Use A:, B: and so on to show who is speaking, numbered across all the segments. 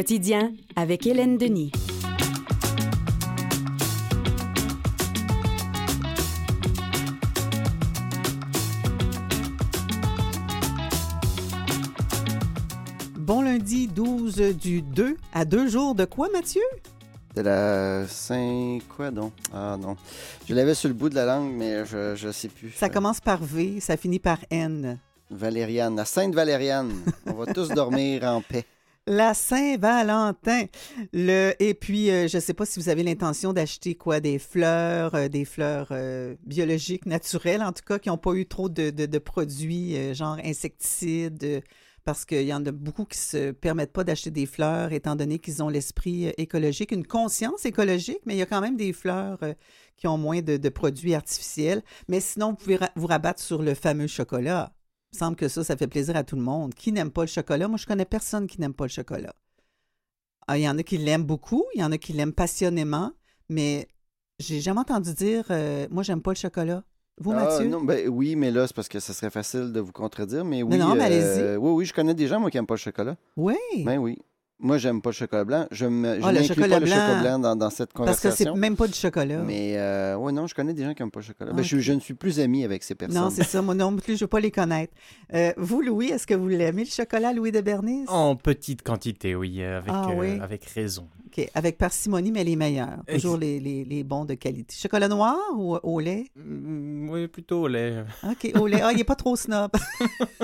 A: Quotidien avec Hélène Denis.
B: Bon lundi 12 du 2 à deux jours de quoi, Mathieu?
C: De la Saint... Quoi donc? Ah non. Je l'avais sur le bout de la langue, mais je ne sais plus.
B: Ça commence par V, ça finit par N.
C: Valériane, la Sainte Valériane. On va tous dormir en paix.
B: La Saint-Valentin. Le... Et puis, euh, je ne sais pas si vous avez l'intention d'acheter quoi, des fleurs, euh, des fleurs euh, biologiques, naturelles, en tout cas, qui n'ont pas eu trop de, de- de produits, euh, genre insecticides, parce qu'il y en a beaucoup qui se permettent pas d'acheter des fleurs, étant donné qu'ils ont l'esprit euh, écologique, une conscience écologique, mais il y a quand même des fleurs euh, qui ont moins de, de produits artificiels. Mais sinon, vous pouvez vous rabattre sur le fameux chocolat. Il me semble que ça, ça fait plaisir à tout le monde. Qui n'aime pas le chocolat? Moi, je connais personne qui n'aime pas le chocolat. Ah, Il y en a qui l'aiment beaucoup, il y en a qui l'aiment passionnément, mais j'ai jamais entendu dire euh, moi, j'aime pas le chocolat. Vous,
C: Ah,
B: Mathieu?
C: non, ben, oui, mais là, c'est parce que ça serait facile de vous contredire. Mais oui,
B: non, mais
C: euh, oui, oui, je connais des gens, moi, qui n'aiment pas le chocolat.
B: Oui.
C: Ben oui. Moi, j'aime pas le chocolat blanc. Je je
B: Ah, le
C: n'inclus
B: chocolat
C: pas le chocolat
B: blanc,
C: blanc dans, dans cette
B: parce que c'est
C: conversation.
B: même pas du chocolat.
C: Mais euh, ouais, non, je connais des gens qui n'aiment pas le chocolat. Ben, je, je ne suis plus ami avec ces personnes.
B: Non, c'est ça. Moi non plus, je veux pas les connaître. Euh, vous, Louis, est-ce que vous l'aimez, le chocolat, Louis de Bernis?
D: En petite quantité, oui, euh, avec,
B: Ah,
D: euh,
B: oui.
D: avec raison.
B: OK. Avec parcimonie, mais les meilleurs. Toujours les, les, les bons de qualité. Chocolat noir ou au lait?
D: Mm, oui, plutôt au lait.
B: OK, au lait. Ah, il n'est pas trop snob.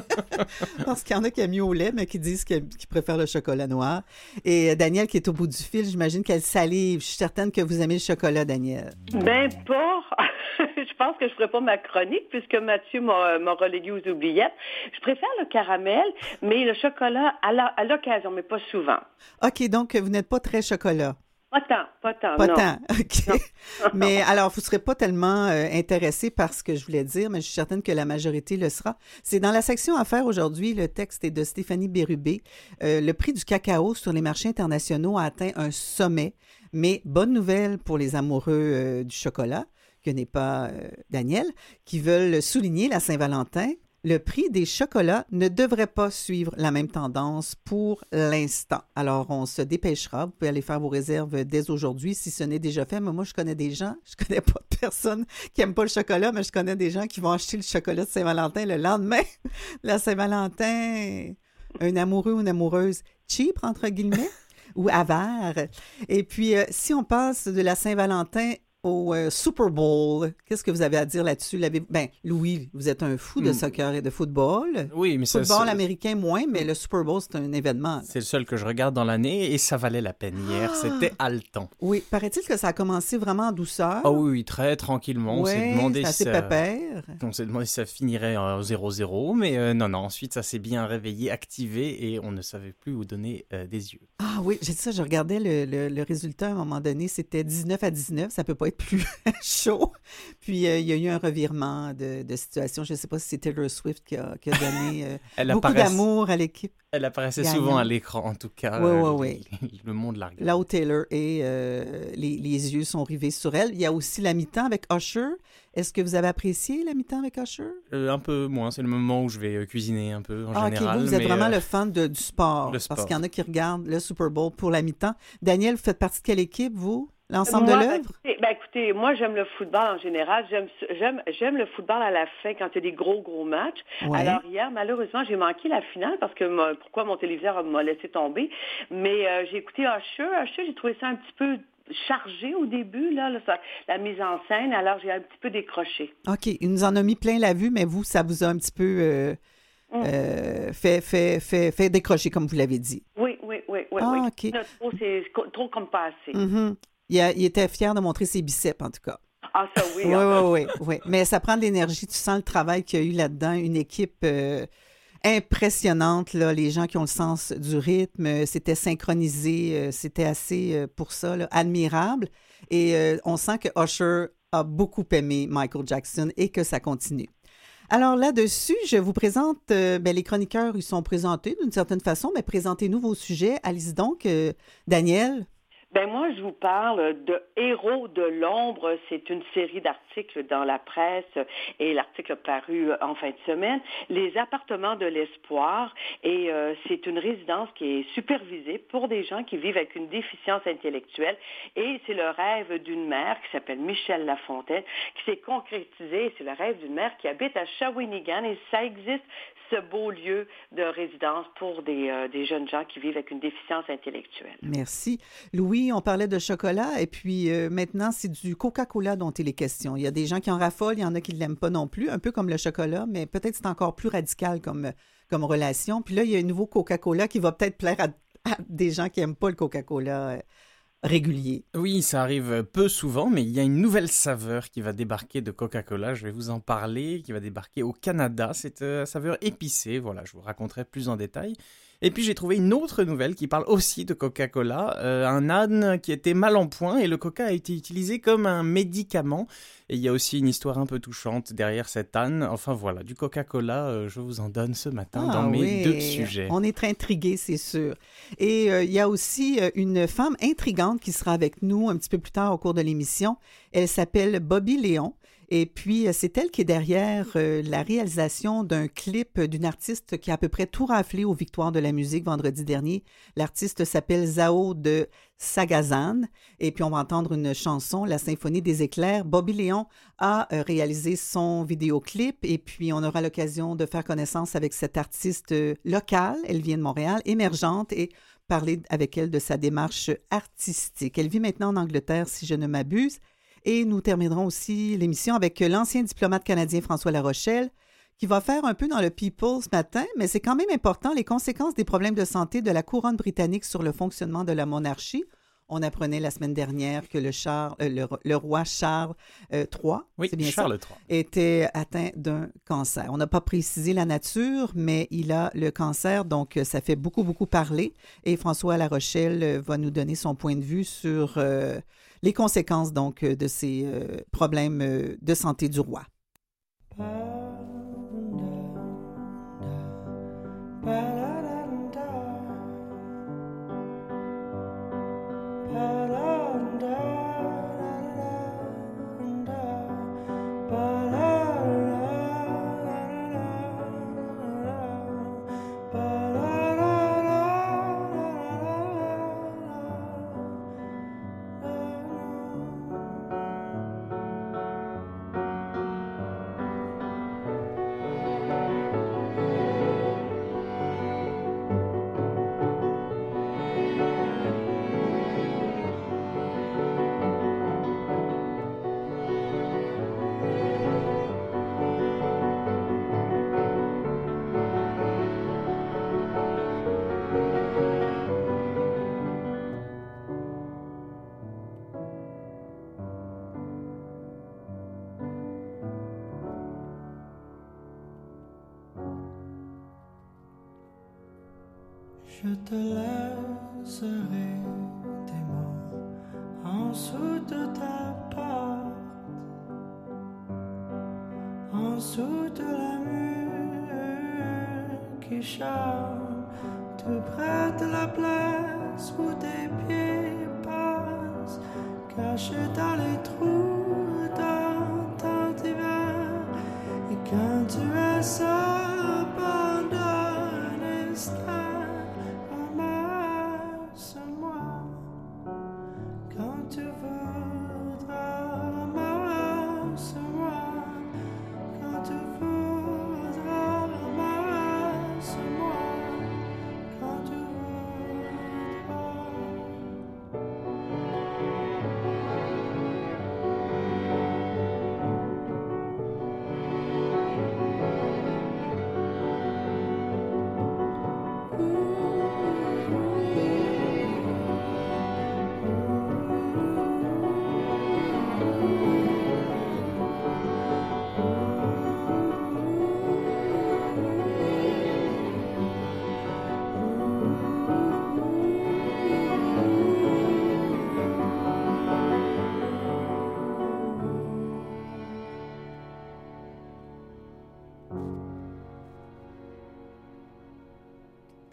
B: Parce qu'il y en a qui aiment mieux au lait, mais qui disent qu'ils qu'ils préfèrent le chocolat noir. Et euh, Daniel, qui est au bout du fil, j'imagine qu'elle salive. Je suis certaine que vous aimez le chocolat, Daniel.
E: Ben pas. je pense que je ferai pas ma chronique puisque Mathieu m'a relégué aux oubliettes. Je préfère le caramel, mais le chocolat à la- à l'occasion, mais pas souvent.
B: OK, donc vous n'êtes pas très chocolat.
E: Pas tant, pas tant,
B: Pas
E: non.
B: tant, OK. mais alors, vous ne serez pas tellement euh, intéressé par ce que je voulais dire, mais je suis certaine que la majorité le sera. C'est dans la section Affaires aujourd'hui, le texte est de Stéphanie Bérubé. Euh, le prix du cacao sur les marchés internationaux a atteint un sommet, mais bonne nouvelle pour les amoureux euh, du chocolat, que n'est pas euh, Daniel, qui veulent souligner la Saint-Valentin. Le prix des chocolats ne devrait pas suivre la même tendance pour l'instant. Alors, on se dépêchera. Vous pouvez aller faire vos réserves dès aujourd'hui si ce n'est déjà fait. Mais moi, je connais des gens, je connais pas de personnes qui n'aiment pas le chocolat, mais je connais des gens qui vont acheter le chocolat de Saint-Valentin le lendemain. La Saint-Valentin, un amoureux ou une amoureuse cheap, entre guillemets, ou avare. Et puis, euh, si on passe de la Saint-Valentin au euh, Super Bowl, qu'est-ce que vous avez à dire là-dessus? Ben, Louis, vous êtes un fou de
D: Hmm.
B: soccer et de football.
D: Oui, mais
B: Football américain moins, mais le Super Bowl, c'est un événement.
D: c'est le seul que je regarde dans l'année et ça valait la peine hier.
B: Ah!
D: C'était haletant.
B: Oui, paraît-il que ça a commencé vraiment en douceur.
D: Ah oui, oui, très tranquillement. On s'est demandé si ça...
B: pépère.
D: On s'est demandé si ça finirait en 0-0, mais euh, non, non. Ensuite, ça s'est bien réveillé, activé, et on ne savait plus où donner euh, des yeux.
B: Ah oui, j'ai dit ça, je regardais le, le- le résultat à un moment donné, c'était 19 à 19, ça peut pas être plus chaud. Puis euh, il y a eu un revirement de, de situation, je ne sais pas si c'est Taylor Swift qui a, qui a donné euh, beaucoup d'amour à l'équipe.
D: Elle apparaissait souvent à l'écran, en tout cas.
B: Oui,
D: euh,
B: oui,
D: le- monde la.
B: Là où Taylor est, euh, les, les yeux sont rivés sur elle. Il y a aussi la mi-temps avec Usher. Est-ce que vous avez apprécié la mi-temps avec Usher?
D: Euh, un peu moins, c'est le moment où je vais euh, cuisiner un peu en
B: Ah,
D: général.
B: vous, vous êtes
D: mais,
B: vraiment
D: euh,
B: le fan de- du sport.
D: le
B: Parce
D: sport.
B: qu'il y en a qui regardent le Super Bowl pour la mi-temps. Daniel, vous faites partie de quelle équipe, vous? L'ensemble de
E: ben,
B: l'œuvre?
E: écoutez, ben, écoutez, moi, j'aime le football en général. J'aime, j'aime, j'aime le football à la fin quand il y a des gros, gros matchs.
B: Ouais.
E: Alors, hier, malheureusement, j'ai manqué la finale parce que pourquoi mon téléviseur m'a laissé tomber. Mais euh, j'ai écouté Usher. Usher, j'ai trouvé ça un petit peu chargé au début, là, là, ça- la mise en scène. Alors, j'ai un petit peu décroché.
B: OK, il nous en a mis plein la vue, mais vous, ça vous a un petit peu euh,
E: Mm.
B: euh, fait, fait, fait, fait décrocher, comme vous l'avez dit.
E: Oui, oui, oui, oui.
B: Ah,
E: oui. Trop, c'est co- trop comme pas assez.
B: Mhm. Il, a- il était fier de montrer ses biceps, en tout cas.
E: Ah, ça, oui.
B: Oui, oui, oui, oui. Mais ça prend de l'énergie. Tu sens le travail qu'il y a eu là-dedans. Une équipe euh, impressionnante, là. Les gens qui ont le sens du rythme. C'était synchronisé. euh, C'était assez, euh, pour ça, là, admirable. Et euh, on sent que Usher a beaucoup aimé Michael Jackson et que ça continue. Alors là-dessus, je vous présente, euh, ben, les chroniqueurs, ils sont présentés d'une certaine façon, mais présentez-nous vos sujets. Allez-y donc, euh, Daniel.
E: Ben moi, je vous parle de Héros de l'ombre. C'est une série d'articles dans la presse et l'article paru en fin de semaine. Les appartements de l'espoir et euh, c'est une résidence qui est supervisée pour des gens qui vivent avec une déficience intellectuelle et c'est le rêve d'une mère qui s'appelle Michelle Lafontaine qui s'est concrétisé. C'est le rêve d'une mère qui habite à Shawinigan et ça existe ce beau lieu de résidence pour des, euh, des, jeunes gens qui vivent avec une déficience intellectuelle.
B: Merci. Louis, on parlait de chocolat et puis euh, maintenant, c'est du Coca-Cola dont il est question. Il y a des gens qui en raffolent, il y en a qui ne l'aiment pas non plus, un peu comme le chocolat, mais peut-être c'est encore plus radical comme, comme relation. Puis là, il y a un nouveau Coca-Cola qui va peut-être plaire à, des gens qui n'aiment pas le Coca-Cola. Euh, régulier.
D: Oui, ça arrive peu souvent, mais il y a une nouvelle saveur qui va débarquer de Coca-Cola. Je vais vous en parler, qui va débarquer au Canada. C'est une euh, saveur épicée. Voilà, je vous raconterai plus en détail. Et puis j'ai trouvé une autre nouvelle qui parle aussi de Coca-Cola. Euh, un âne qui était mal en point et le coca a été utilisé comme un médicament. Et il y a aussi une histoire un peu touchante derrière cet âne. Enfin voilà, du Coca-Cola, euh, je vous en donne ce matin dans ah mes deux sujets.
B: On est intrigués, c'est sûr. Et euh, il y a aussi une femme intrigante qui sera avec nous un petit peu plus tard au cours de l'émission. Elle s'appelle Bobby Léon. Et puis, euh, c'est elle qui est derrière euh, la réalisation d'un clip d'une artiste qui a à peu près tout raflé aux Victoires de la musique vendredi dernier. L'artiste s'appelle Zao de Sagazan. Et puis, on va entendre une chanson, La Symphonie des éclairs. Bobby Léon a euh, réalisé son vidéoclip et puis on aura l'occasion de faire connaissance avec cette artiste locale. Elle vient de Montréal, émergente et parler avec elle de sa démarche artistique. Elle vit maintenant en Angleterre, si je ne m'abuse. Et nous terminerons aussi l'émission avec l'ancien diplomate canadien François Larochelle, qui va faire un peu dans le People ce matin, mais c'est quand même important les conséquences des problèmes de santé de la couronne britannique sur le fonctionnement de la monarchie. On apprenait la semaine dernière que le, euh, le, roi Charles III,
D: oui, bien Charles
B: était atteint d'un cancer. On n'a pas précisé la nature, mais il a le cancer, donc euh, ça fait beaucoup, beaucoup parler. Et François Larochelle euh, va nous donner son point de vue sur les conséquences donc euh, de ces euh, problèmes euh, de santé du roi.
F: Je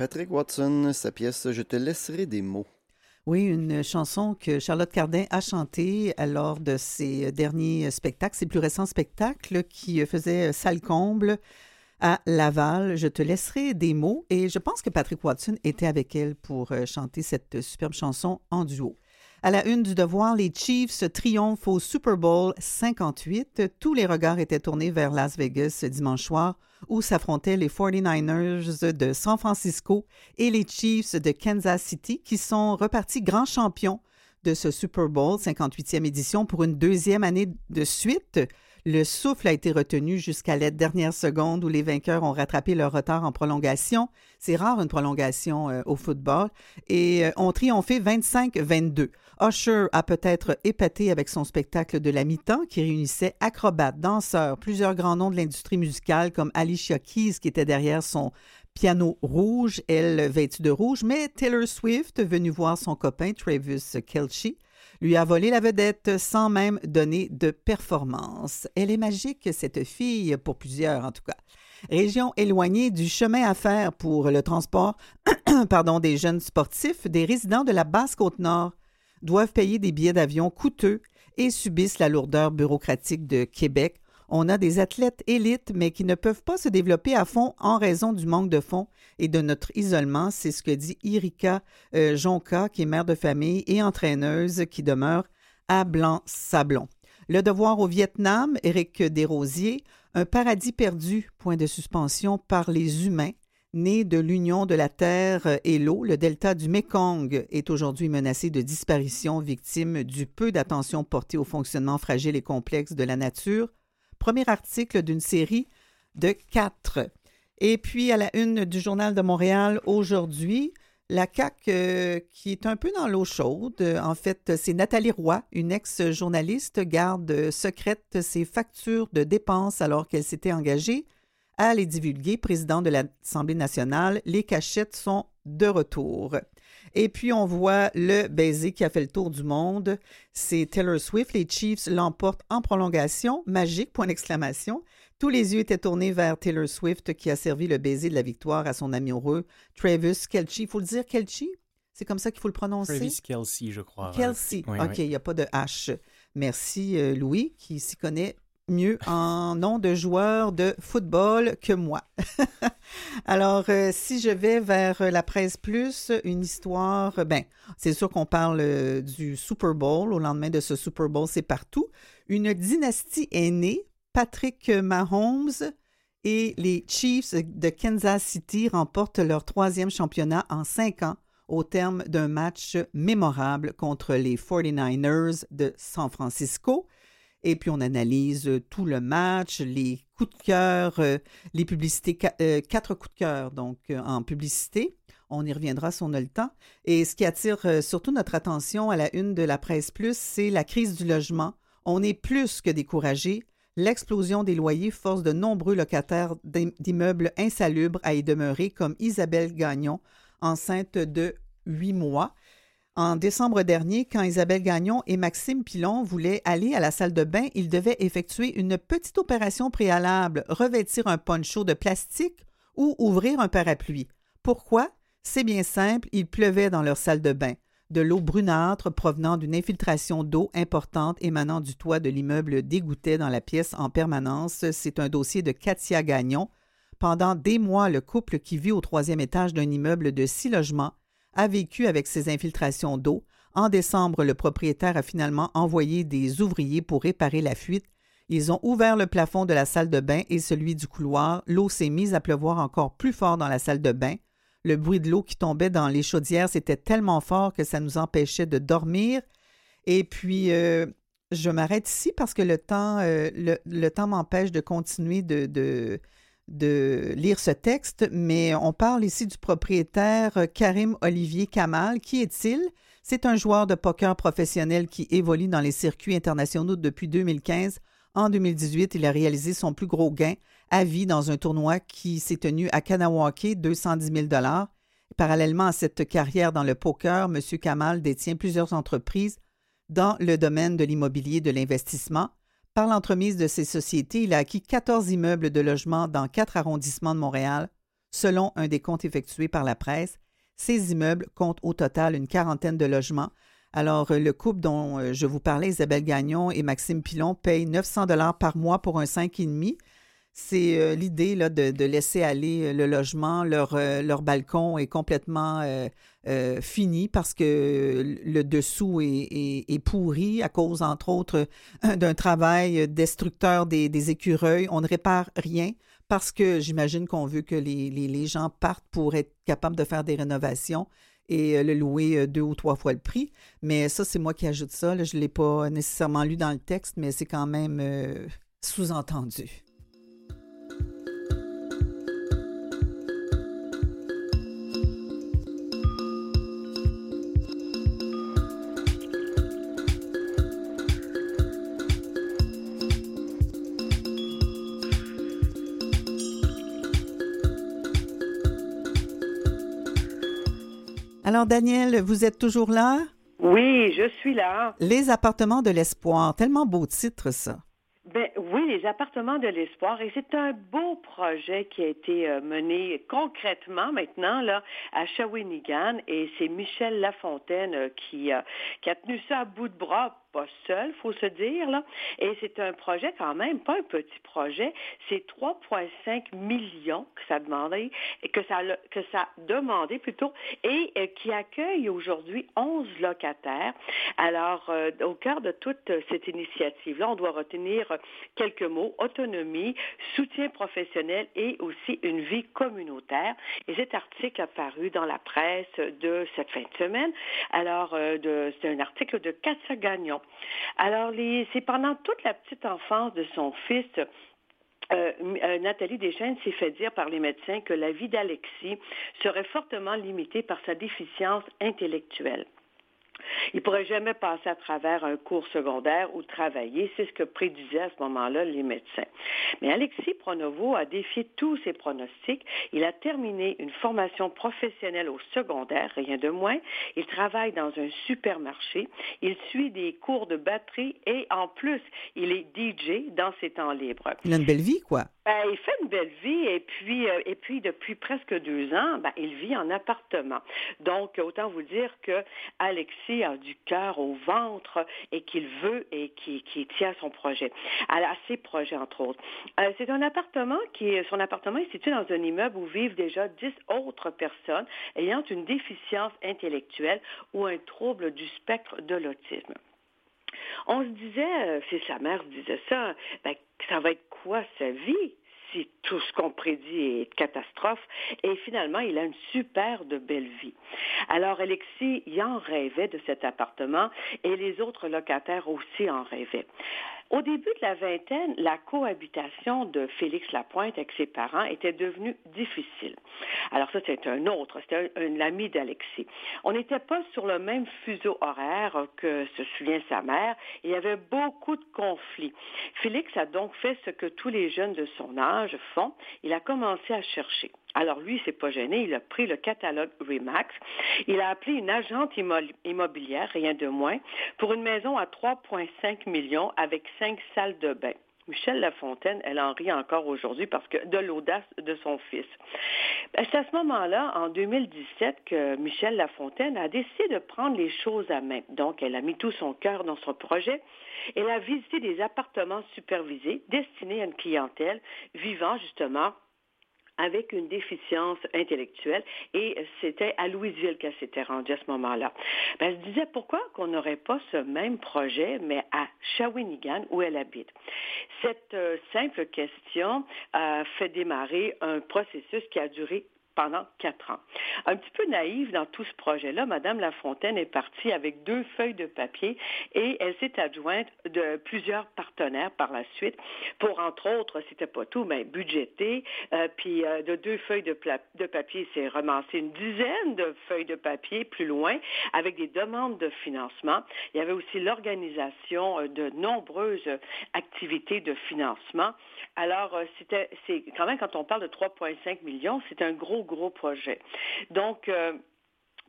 C: Patrick Watson, sa pièce Je te laisserai des mots.
B: Oui, une chanson que Charlotte Cardin a chantée lors de ses derniers spectacles, ses plus récents spectacles qui faisaient salle comble à Laval. Je te laisserai des mots et je pense que Patrick Watson était avec elle pour euh, chanter cette superbe chanson en duo. À la une du devoir, les Chiefs triomphent au Super Bowl 58. Tous les regards étaient tournés vers Las Vegas dimanche soir, où s'affrontaient les 49ers de San Francisco et les Chiefs de Kansas City, qui sont repartis grands champions de ce Super Bowl 58e édition pour une deuxième année de suite. Le souffle a été retenu jusqu'à la dernière seconde où les vainqueurs ont rattrapé leur retard en prolongation. C'est rare une prolongation euh, au football. Et euh, ont triomphé 25-22. Usher a peut-être épaté avec son spectacle de la mi-temps qui réunissait acrobates, danseurs, plusieurs grands noms de l'industrie musicale comme Alicia Keys qui était derrière son piano rouge, elle vêtue de rouge, mais Taylor Swift, venue voir son copain Travis Kelce, lui a volé la vedette sans même donner de performance. Elle est magique, cette fille, pour plusieurs en tout cas. Région éloignée du chemin à faire pour le transport pardon, des jeunes sportifs, des résidents de la Basse-Côte-Nord doivent payer des billets d'avion coûteux et subissent la lourdeur bureaucratique de Québec on a des athlètes élites, mais qui ne peuvent pas se développer à fond en raison du manque de fonds et de notre isolement. C'est ce que dit Irika euh, Jonca, qui est mère de famille et entraîneuse qui demeure à Blanc-Sablon. Le devoir au Vietnam, Éric Desrosiers, un paradis perdu, point de suspension par les humains. Né de l'union de la terre et l'eau, le delta du Mekong est aujourd'hui menacé de disparition, victime du peu d'attention portée au fonctionnement fragile et complexe de la nature, premier article d'une série de quatre. Et puis, à la une du Journal de Montréal aujourd'hui, la CAQ euh, qui est un peu dans l'eau chaude. En fait, c'est Nathalie Roy, une ex-journaliste, garde secrète ses factures de dépenses alors qu'elle s'était engagée à les divulguer. Président de l'Assemblée nationale, les cachettes sont de retour. Et puis, on voit le baiser qui a fait le tour du monde. C'est Taylor Swift. Les Chiefs l'emportent en prolongation. Magique, point d'exclamation. Tous les yeux étaient tournés vers Taylor Swift qui a servi le baiser de la victoire à son amoureux Travis Kelce. Il faut le dire Kelce? C'est comme ça qu'il faut le prononcer?
D: Travis Kelsey, je crois.
B: Kelsey. OK, il n'y a pas de H. Merci, euh, Louis, qui s'y connaît mieux en nom de joueur de football que moi. Alors, euh, si je vais vers la presse plus, une histoire, ben, c'est sûr qu'on parle euh, du Super Bowl. Au lendemain de ce Super Bowl, c'est partout. Une dynastie est née. Patrick Mahomes et les Chiefs de Kansas City remportent leur troisième championnat en cinq ans au terme d'un match mémorable contre les 49ers de San Francisco. Et puis on analyse euh, tout le match, les coups de cœur, euh, les publicités, euh, quatre coups de cœur donc en publicité. On y reviendra si on a le temps. Et ce qui attire surtout notre attention à la une de la presse plus, c'est la crise du logement. On est plus que découragé. L'explosion des loyers force de nombreux locataires d'immeubles insalubres à y demeurer, comme Isabelle Gagnon, enceinte de huit mois. En décembre dernier, quand Isabelle Gagnon et Maxime Pilon voulaient aller à la salle de bain, ils devaient effectuer une petite opération préalable, revêtir un poncho de plastique ou ouvrir un parapluie. Pourquoi? C'est bien simple, il pleuvait dans leur salle de bain. De l'eau brunâtre provenant d'une infiltration d'eau importante émanant du toit de l'immeuble dégoûtait dans la pièce en permanence. C'est un dossier de Katia Gagnon. Pendant des mois, le couple qui vit au troisième étage d'un immeuble de six logements a vécu avec ces infiltrations d'eau. En décembre, le propriétaire a finalement envoyé des ouvriers pour réparer la fuite. Ils ont ouvert le plafond de la salle de bain et celui du couloir. L'eau s'est mise à pleuvoir encore plus fort dans la salle de bain. Le bruit de l'eau qui tombait dans les chaudières, c'était tellement fort que ça nous empêchait de dormir. Et puis, euh, je m'arrête ici parce que le temps, euh, le, temps m'empêche de continuer de, de lire ce texte, mais on parle ici du propriétaire euh, Karim Olivier Kamal. Qui est-il? C'est un joueur de poker professionnel qui évolue dans les circuits internationaux depuis 2015. En 2018, il a réalisé son plus gros gain à vie dans un tournoi qui s'est tenu à Kanawake, 210 000 Parallèlement à cette carrière dans le poker, M. Kamal détient plusieurs entreprises dans le domaine de l'immobilier de l'investissement. Par l'entremise de ces sociétés, il a acquis 14 immeubles de logement dans quatre arrondissements de Montréal, selon un des comptes effectués par la presse. Ces immeubles comptent au total une quarantaine de logements. Alors, euh, le couple dont euh, je vous parlais, Isabelle Gagnon et Maxime Pilon, paye 900 dollars par mois pour un 5,5. C'est euh, l'idée de, laisser aller le logement. Leur, balcon est complètement euh, fini parce que le dessous est, pourri à cause, entre autres, d'un travail destructeur des, écureuils. On ne répare rien parce que j'imagine qu'on veut que les, gens partent pour être capables de faire des rénovations et euh, le louer euh, deux ou trois fois le prix. Mais ça, c'est moi qui ajoute ça. Je ne l'ai pas nécessairement lu dans le texte, mais c'est quand même euh, sous-entendu. Alors, Daniel, vous êtes toujours là?
E: Oui, je suis là.
B: Les appartements de l'espoir, tellement beau titre, ça.
E: Ben oui, les appartements de l'espoir, et c'est un beau projet qui a été euh, mené concrètement maintenant là à Shawinigan, et c'est Michel Lafontaine euh, qui, euh, qui a tenu ça à bout de bras pas seul, faut se dire là. Et c'est un projet quand même, pas un petit projet. C'est 3,5 millions que ça demandait, que ça que ça a demandé plutôt, et euh, qui accueille aujourd'hui 11 locataires. Alors, euh, au cœur de toute euh, cette initiative-là, on doit retenir euh, quelques mots autonomie, soutien professionnel et aussi une vie communautaire. Et cet article a paru dans la presse de cette fin de semaine. Alors, euh, c'est un article de Katia Gagnon. Alors, c'est pendant toute la petite enfance de son fils. euh, euh, Nathalie Deschaines s'est fait dire par les médecins que la vie d'Alexis serait fortement limitée par sa déficience intellectuelle. Il pourrait jamais passer à travers un cours secondaire ou travailler. C'est ce que prédisaient à ce moment-là les médecins. Mais Alexis Pronovo a défié tous ses pronostics. Il a terminé une formation professionnelle au secondaire, rien de moins. Il travaille dans un supermarché. Il suit des cours de batterie et en plus, il est DJ dans ses temps libres.
B: Il a une belle vie, quoi.
E: Ben, il fait une belle vie et puis, euh, et puis depuis presque deux ans, ben, il vit en appartement. Donc, autant vous dire que Alexis du cœur au ventre et qu'il veut et qui, qui tient son projet, à, ses projets entre autres. Euh, c'est un appartement qui son appartement est situé dans un immeuble où vivent déjà dix autres personnes ayant une déficience intellectuelle ou un trouble du spectre de l'autisme. On se disait, euh, si sa mère disait ça, ben, ça va être quoi sa vie? Tout ce qu'on prédit est catastrophe? Et finalement, il a une super de belle vie. Alors, Alexis, il en rêvait de cet appartement et les autres locataires aussi en rêvaient. Au début de la vingtaine, la cohabitation de Félix Lapointe avec ses parents était devenue difficile. Alors ça, c'est un autre, c'était un, ami d'Alexis. On n'était pas sur le même fuseau horaire que se souvient sa mère. Il y avait beaucoup de conflits. Félix a donc fait ce que tous les jeunes de son âge font. Il a commencé à chercher. Alors lui, il s'est pas gêné, il a pris le catalogue Remax, il a appelé une agente immo- immobilière, rien de moins, pour une maison à 3,5 millions avec cinq salles de bain. Michel Lafontaine, elle en rit encore aujourd'hui parce que de l'audace de son fils. Ben, C'est à ce moment-là, en 2017, que Michel Lafontaine a décidé de prendre les choses à main. Donc, elle a mis tout son cœur dans son projet. Elle a visité des appartements supervisés destinés à une clientèle vivant justement avec une déficience intellectuelle et c'était à Louisville qu'elle s'était rendue à ce moment-là. Ben, elle se disait pourquoi qu'on n'aurait pas ce même projet mais à Shawinigan où elle habite? Cette euh, simple question a fait démarrer un processus qui a duré pendant quatre ans. Un petit peu naïve dans tout ce projet-là, Madame Lafontaine est partie avec deux feuilles de papier et elle s'est adjointe de plusieurs partenaires par la suite pour, entre autres, c'était pas tout, mais budgéter, euh, puis euh, de deux feuilles de, papier, c'est ramasser une dizaine de feuilles de papier plus loin avec des demandes de financement. Il y avait aussi l'organisation euh, de nombreuses activités de financement. Alors, euh, c'était, c'est quand même quand on parle de 3,5 millions, c'est un gros, gros projet. Donc, euh,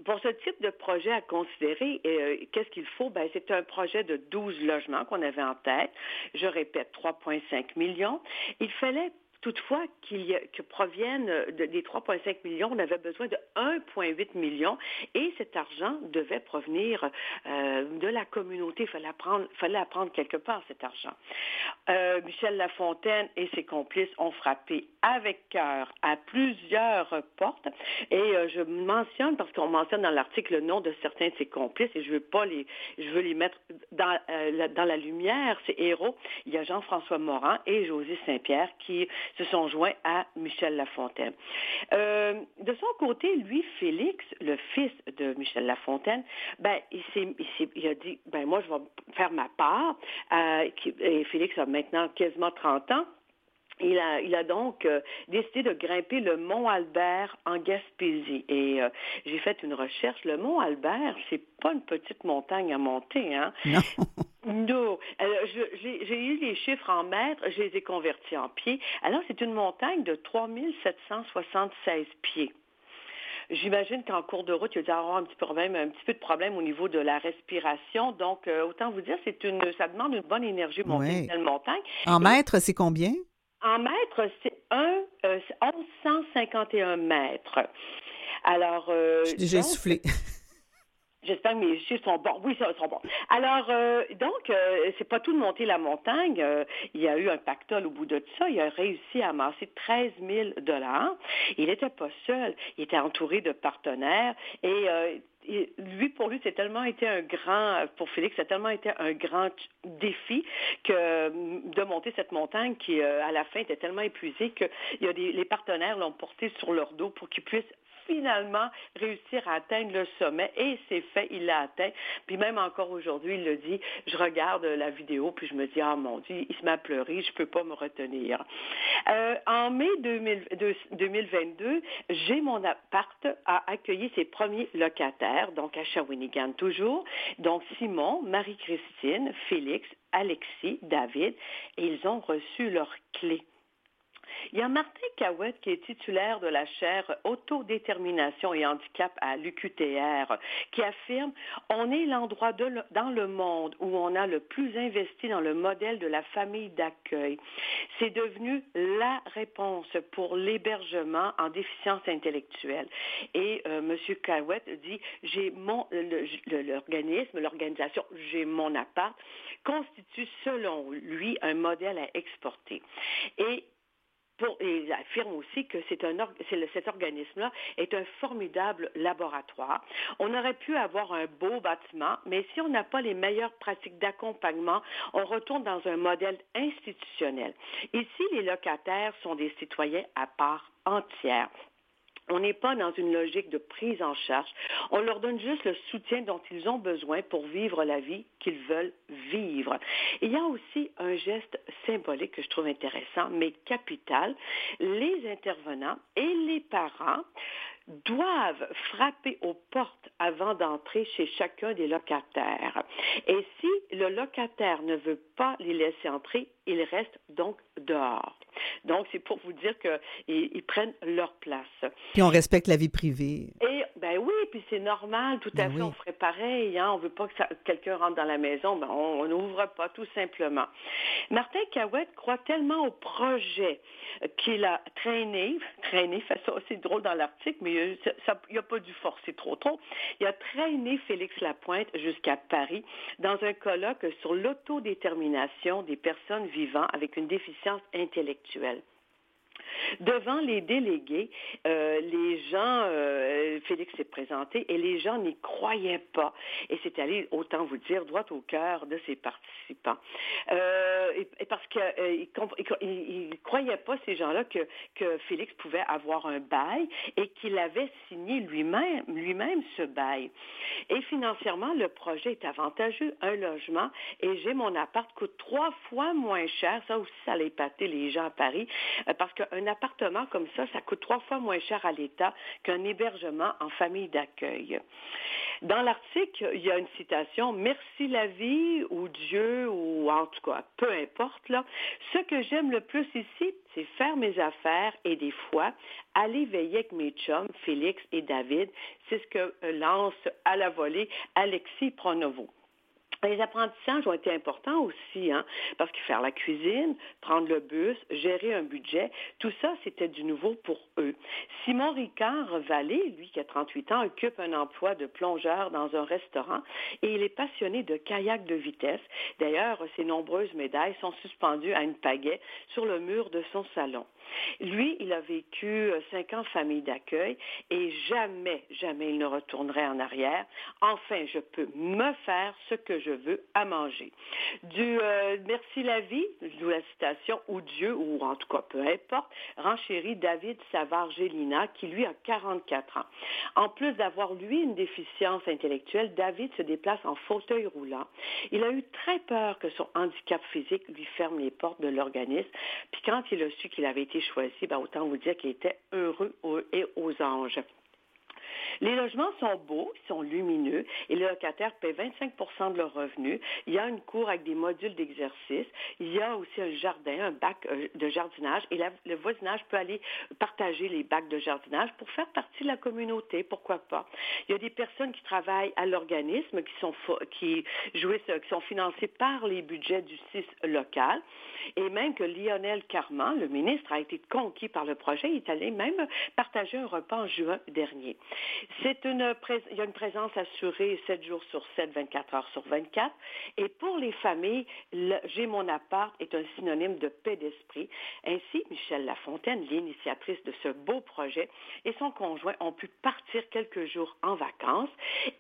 E: pour ce type de projet à considérer, euh, qu'est-ce qu'il faut? Ben, c'est un projet de 12 logements qu'on avait en tête. Je répète, 3,5 millions. Il fallait toutefois qu'il que proviennent de- des 3,5 millions, on avait besoin de 1,8 million et cet argent devait provenir euh, de la communauté. Il fallait apprendre, fallait apprendre quelque part cet argent. Euh, Michel Lafontaine et ses complices ont frappé avec cœur à plusieurs portes et euh, je mentionne parce qu'on mentionne dans l'article le nom de certains de ses complices et je veux pas les je veux les mettre dans, euh, la, dans la lumière ces héros il y a Jean-François Morin et José Saint-Pierre qui se sont joints à Michel Lafontaine Euh, de son côté lui Félix le fils de Michel Lafontaine ben il s'est il, il a dit ben moi je vais faire ma part Euh, et Félix a maintenant quasiment 30 ans il a, il a donc euh, décidé de grimper le mont Albert en Gaspésie. Et euh, j'ai fait une recherche. Le mont Albert, c'est pas une petite montagne à monter, hein?
B: Non.
E: Euh, j'ai j'ai eu les chiffres en mètres, je les ai convertis en pieds. Alors, c'est une montagne de 3776 pieds. J'imagine qu'en cours de route, il y a dû avoir un petit problème, un petit peu de problème au niveau de la respiration. Donc, euh, autant vous dire, c'est une, ça demande une bonne énergie monter
B: Ouais.
E: montagne.
B: En mètres, c'est combien?
E: En mètres, c'est un, euh, c'est 1151 mètres. Alors, euh, donc,
B: essoufflée.
E: J'espère que mes chiffres sont bons. Oui, ça sont bons. Alors, euh, donc, euh, c'est pas tout de monter la montagne. Euh, il y a eu un pactole au bout de ça. Il a réussi à amasser 13 000 dollars. Il n'était pas seul. Il était entouré de partenaires et euh, et lui, pour lui, c'est tellement été un grand, pour Félix, a tellement été un grand défi que de monter cette montagne qui, à la fin, était tellement épuisée que les partenaires l'ont porté sur leur dos pour qu'ils puissent finalement réussir à atteindre le sommet et c'est fait, il l'a atteint. Puis même encore aujourd'hui, il le dit, je regarde la vidéo puis je me dis, ah mon Dieu, il se met à pleurer, je peux pas me retenir. Euh, en mai 2000 de- 2022, j'ai mon appart a accueilli ses premiers locataires, donc à Shawinigan toujours, donc Simon, Marie-Christine, Félix, Alexis, David, et ils ont reçu leurs clés. Il y a Martin Cahouette qui est titulaire de la chaire Autodétermination et handicap à l'UQTR qui affirme on est l'endroit dans le monde où on a le plus investi dans le modèle de la famille d'accueil. C'est devenu la réponse pour l'hébergement en déficience intellectuelle. Et euh, M. Cahouette dit j'ai mon l'organisme, l'organisation, j'ai mon appart constitue selon lui un modèle à exporter. Pour- et il affirme aussi que c'est cet organisme-là est un formidable laboratoire. On aurait pu avoir un beau bâtiment, mais si on n'a pas les meilleures pratiques d'accompagnement, on retourne dans un modèle institutionnel. Ici, les locataires sont des citoyens à part entière. On n'est pas dans une logique de prise en charge. On leur donne juste le soutien dont ils ont besoin pour vivre la vie qu'ils veulent vivre. Il y a aussi un geste symbolique que je trouve intéressant, mais capital. Les intervenants et les parents doivent frapper aux portes avant d'entrer chez chacun des locataires. Et si le locataire ne veut pas les laisser entrer, ils restent donc dehors. Donc, c'est pour vous dire qu'ils ils prennent leur place.
B: Puis on respecte la vie privée.
E: Et ben oui, puis c'est normal, tout à
B: Ben
E: fait,
B: oui.
E: on ferait pareil, hein, on veut pas que quelqu'un rentre dans la maison, ben on n'ouvre pas, tout simplement. Martin Cahouette croit tellement au projet qu'il a traîné, traîné, ça aussi drôle dans l'article, mais ça- il n'a pas dû forcer trop trop. Il a traîné Félix Lapointe jusqu'à Paris dans un colloque sur l'autodétermination des personnes vivant avec une déficience intellectuelle. Devant les délégués, euh, les gens, euh, Félix s'est présenté et les gens n'y croyaient pas. Et c'est allé, autant vous dire, droit au cœur de ses participants. Euh, et, parce qu'ils ne croyaient pas, ces gens-là, que, que Félix pouvait avoir un bail et qu'il avait signé lui-même lui-même ce bail. Et financièrement, le projet est avantageux. Un logement et j'ai mon appart coûte trois fois moins cher. Ça aussi, ça allait épater les gens à Paris euh, parce appartement comme ça, ça coûte trois fois moins cher à l'État qu'un hébergement en famille d'accueil. Dans l'article, il y a une citation Merci la vie ou Dieu ou en tout cas, peu importe là. Ce que j'aime le plus ici, c'est faire mes affaires et des fois aller veiller avec mes chums Félix et David. C'est ce que lance à la volée Alexis Pronovo. Les apprentissages ont été importants aussi, hein, parce que faire la cuisine, prendre le bus, gérer un budget, tout ça, c'était du nouveau pour eux. Simon Ricard Vallée, lui qui a 38 ans, occupe un emploi de plongeur dans un restaurant et il est passionné de kayak de vitesse. D'ailleurs, ses nombreuses médailles sont suspendues à une pagaie sur le mur de son salon. Lui, il a vécu euh, cinq ans famille d'accueil et jamais, jamais il ne retournerait en arrière. Enfin, je peux me faire ce que je veux à manger. Du euh, merci la vie, d'où la citation, ou Dieu, ou en tout cas peu importe, renchérit David Savard-Gélina, qui lui a 44 ans. En plus d'avoir lui une déficience intellectuelle, David se déplace en fauteuil roulant. Il a eu très peur que son handicap physique lui ferme les portes de l'organisme. Puis quand il a su qu'il avait été choisi, ben autant vous dire qu'il était heureux et aux anges. Les logements sont beaux, ils sont lumineux et les locataires paient 25% de leurs revenus. Il y a une cour avec des modules d'exercice. Il y a aussi un jardin, un bac euh, de jardinage et le voisinage peut aller partager les bacs de jardinage pour faire partie de la communauté, pourquoi pas. Il y a des personnes qui travaillent à l'organisme, qui sont, qui jouissent, qui sont financées par les budgets du CIS local et même que Lionel Carman, le ministre, a été conquis par le projet. Il est allé même partager un repas en juin dernier. C'est une, il y a une présence assurée 7 jours sur 7, 24 heures sur 24. Et pour les familles, J'ai mon appart est un synonyme de paix d'esprit. Ainsi, Michel Lafontaine, l'initiatrice de ce beau projet, et son conjoint ont pu partir quelques jours en vacances.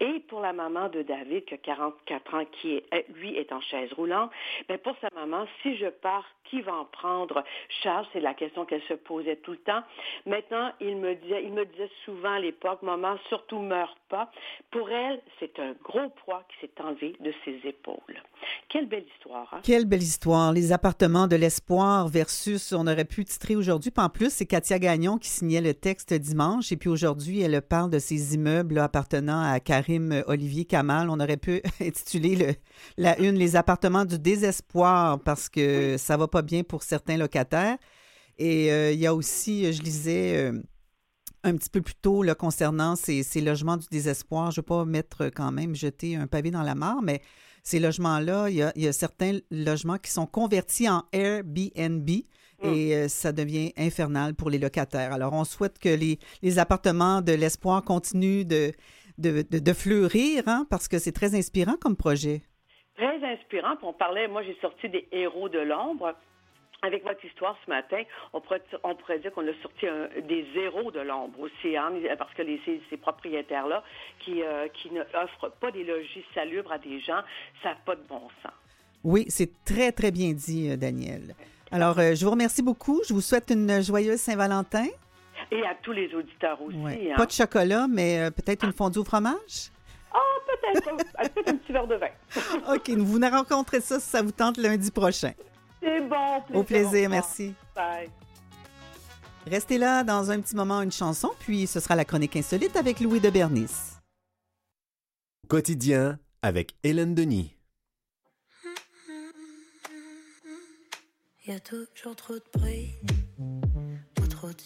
E: Et pour la maman de David, qui a 44 ans, qui est, lui est en chaise roulante, mais ben, pour sa maman, si je pars, qui va en prendre charge? C'est la question qu'elle se posait tout le temps. Maintenant, il me disait, il me disait souvent à l'époque, maman, surtout meurt pas. Pour elle, c'est un gros poids qui s'est enlevé de ses épaules. Quelle belle histoire. Hein?
B: Quelle belle histoire. Les appartements de l'espoir versus, on aurait pu titrer aujourd'hui. en plus, c'est Katia Gagnon qui signait le texte dimanche. Et puis aujourd'hui, elle parle de ces immeubles appartenant à Karim Olivier Kamal. On aurait pu intituler le, la une Les appartements du désespoir parce que ça va pas bien pour certains locataires. Et euh, il y a aussi, je lisais euh, un petit peu plus tôt là, concernant ces, logements du désespoir. Je ne veux pas mettre quand même, jeter un pavé dans la mare, mais ces logements-là, il y, a, certains logements qui sont convertis en Airbnb mm. et euh, ça devient infernal pour les locataires. Alors, on souhaite que les, appartements de l'espoir continuent de, de, fleurir hein, parce que c'est très inspirant comme projet.
E: Très inspirant. on parlait, moi j'ai sorti des héros de l'ombre. Avec votre histoire ce matin, on pourrait, on pourrait dire qu'on a sorti des zéros de l'ombre aussi, hein, parce que les, ces, propriétaires-là qui, euh, qui ne offrent pas des logis salubres à des gens, ça n'a pas de bon sens.
B: Oui, c'est très, très bien dit, euh, Daniel. Alors, euh, je vous remercie beaucoup. Je vous souhaite une joyeuse Saint-Valentin.
E: Et à tous les auditeurs aussi. Hein.
B: Pas de chocolat, mais peut-être une fondue au fromage?
E: Ah, peut-être. peut-être un petit verre de vin.
B: OK, nous vous rencontrez ça si ça vous tente lundi prochain.
E: C'est bon.
B: Au plaisir, merci.
E: Bye.
B: Restez là dans un petit moment, une chanson, puis ce sera la chronique insolite avec Louis de Bernice.
G: Quotidien avec Hélène Denis.
H: Il y a toujours trop de bruit, trop de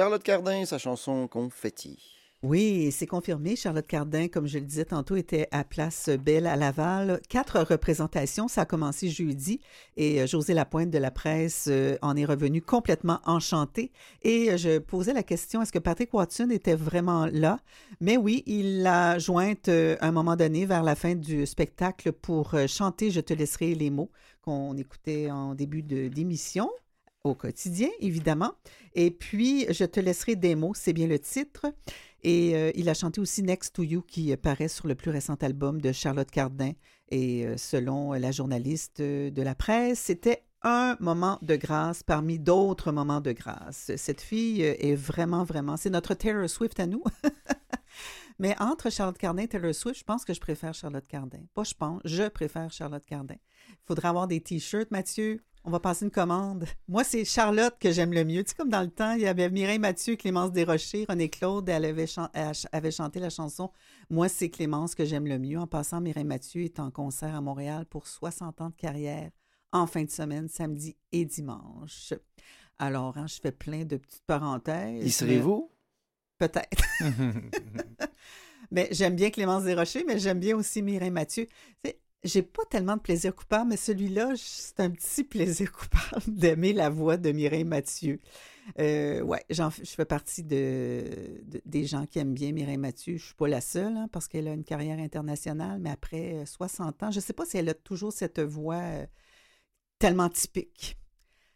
C: Charlotte Cardin, sa chanson Confetti.
B: Oui, c'est confirmé. Charlotte Cardin, comme je le disais tantôt, était à Place Belle à Laval. Quatre représentations. Ça a commencé jeudi et euh, José Lapointe de la presse euh, en est revenu complètement enchanté. Et euh, je posais la question, est-ce que Patrick Watson était vraiment là? Mais oui, il l'a jointe à un moment donné vers la fin du spectacle pour chanter Je te laisserai les mots qu'on écoutait en début d'émission au quotidien, évidemment. Et puis, Je te laisserai des mots, c'est bien le titre. Et euh, il a chanté aussi Next to You, qui paraît sur le plus récent album de Charlotte Cardin. Et euh, selon la journaliste de la presse, c'était un moment de grâce parmi d'autres moments de grâce. Cette fille est vraiment, vraiment, c'est notre Taylor Swift à nous. Mais entre Charlotte Cardin et Taylor Swift, je pense que je préfère Charlotte Cardin. Pas je pense, je préfère Charlotte Cardin. Il faudra avoir des t-shirts, Mathieu. On va passer une commande. Moi, c'est Charlotte que j'aime le mieux. Tu sais, comme dans le temps, il y avait Mireille Mathieu, Clémence Desrochers, René Claude, elle avait, chan- elle avait chanté la chanson Moi, c'est Clémence que j'aime le mieux. En passant, Mireille Mathieu est en concert à Montréal pour 60 ans de carrière en fin de semaine, samedi et dimanche. Alors, hein, je fais plein de petites parenthèses.
C: Y serez-vous?
B: Peut-être. mais j'aime bien Clémence Desrochers, mais j'aime bien aussi Mireille Mathieu. Tu sais, J'ai pas tellement de plaisir coupable, mais celui-là, c'est un petit plaisir coupable d'aimer la voix de Mireille Mathieu. Euh, ouais, je fais partie de, de- des gens qui aiment bien Mireille Mathieu. Je suis pas la seule, hein, parce qu'elle a une carrière internationale, mais après euh, 60 ans, je sais pas si elle a toujours cette voix euh, tellement typique.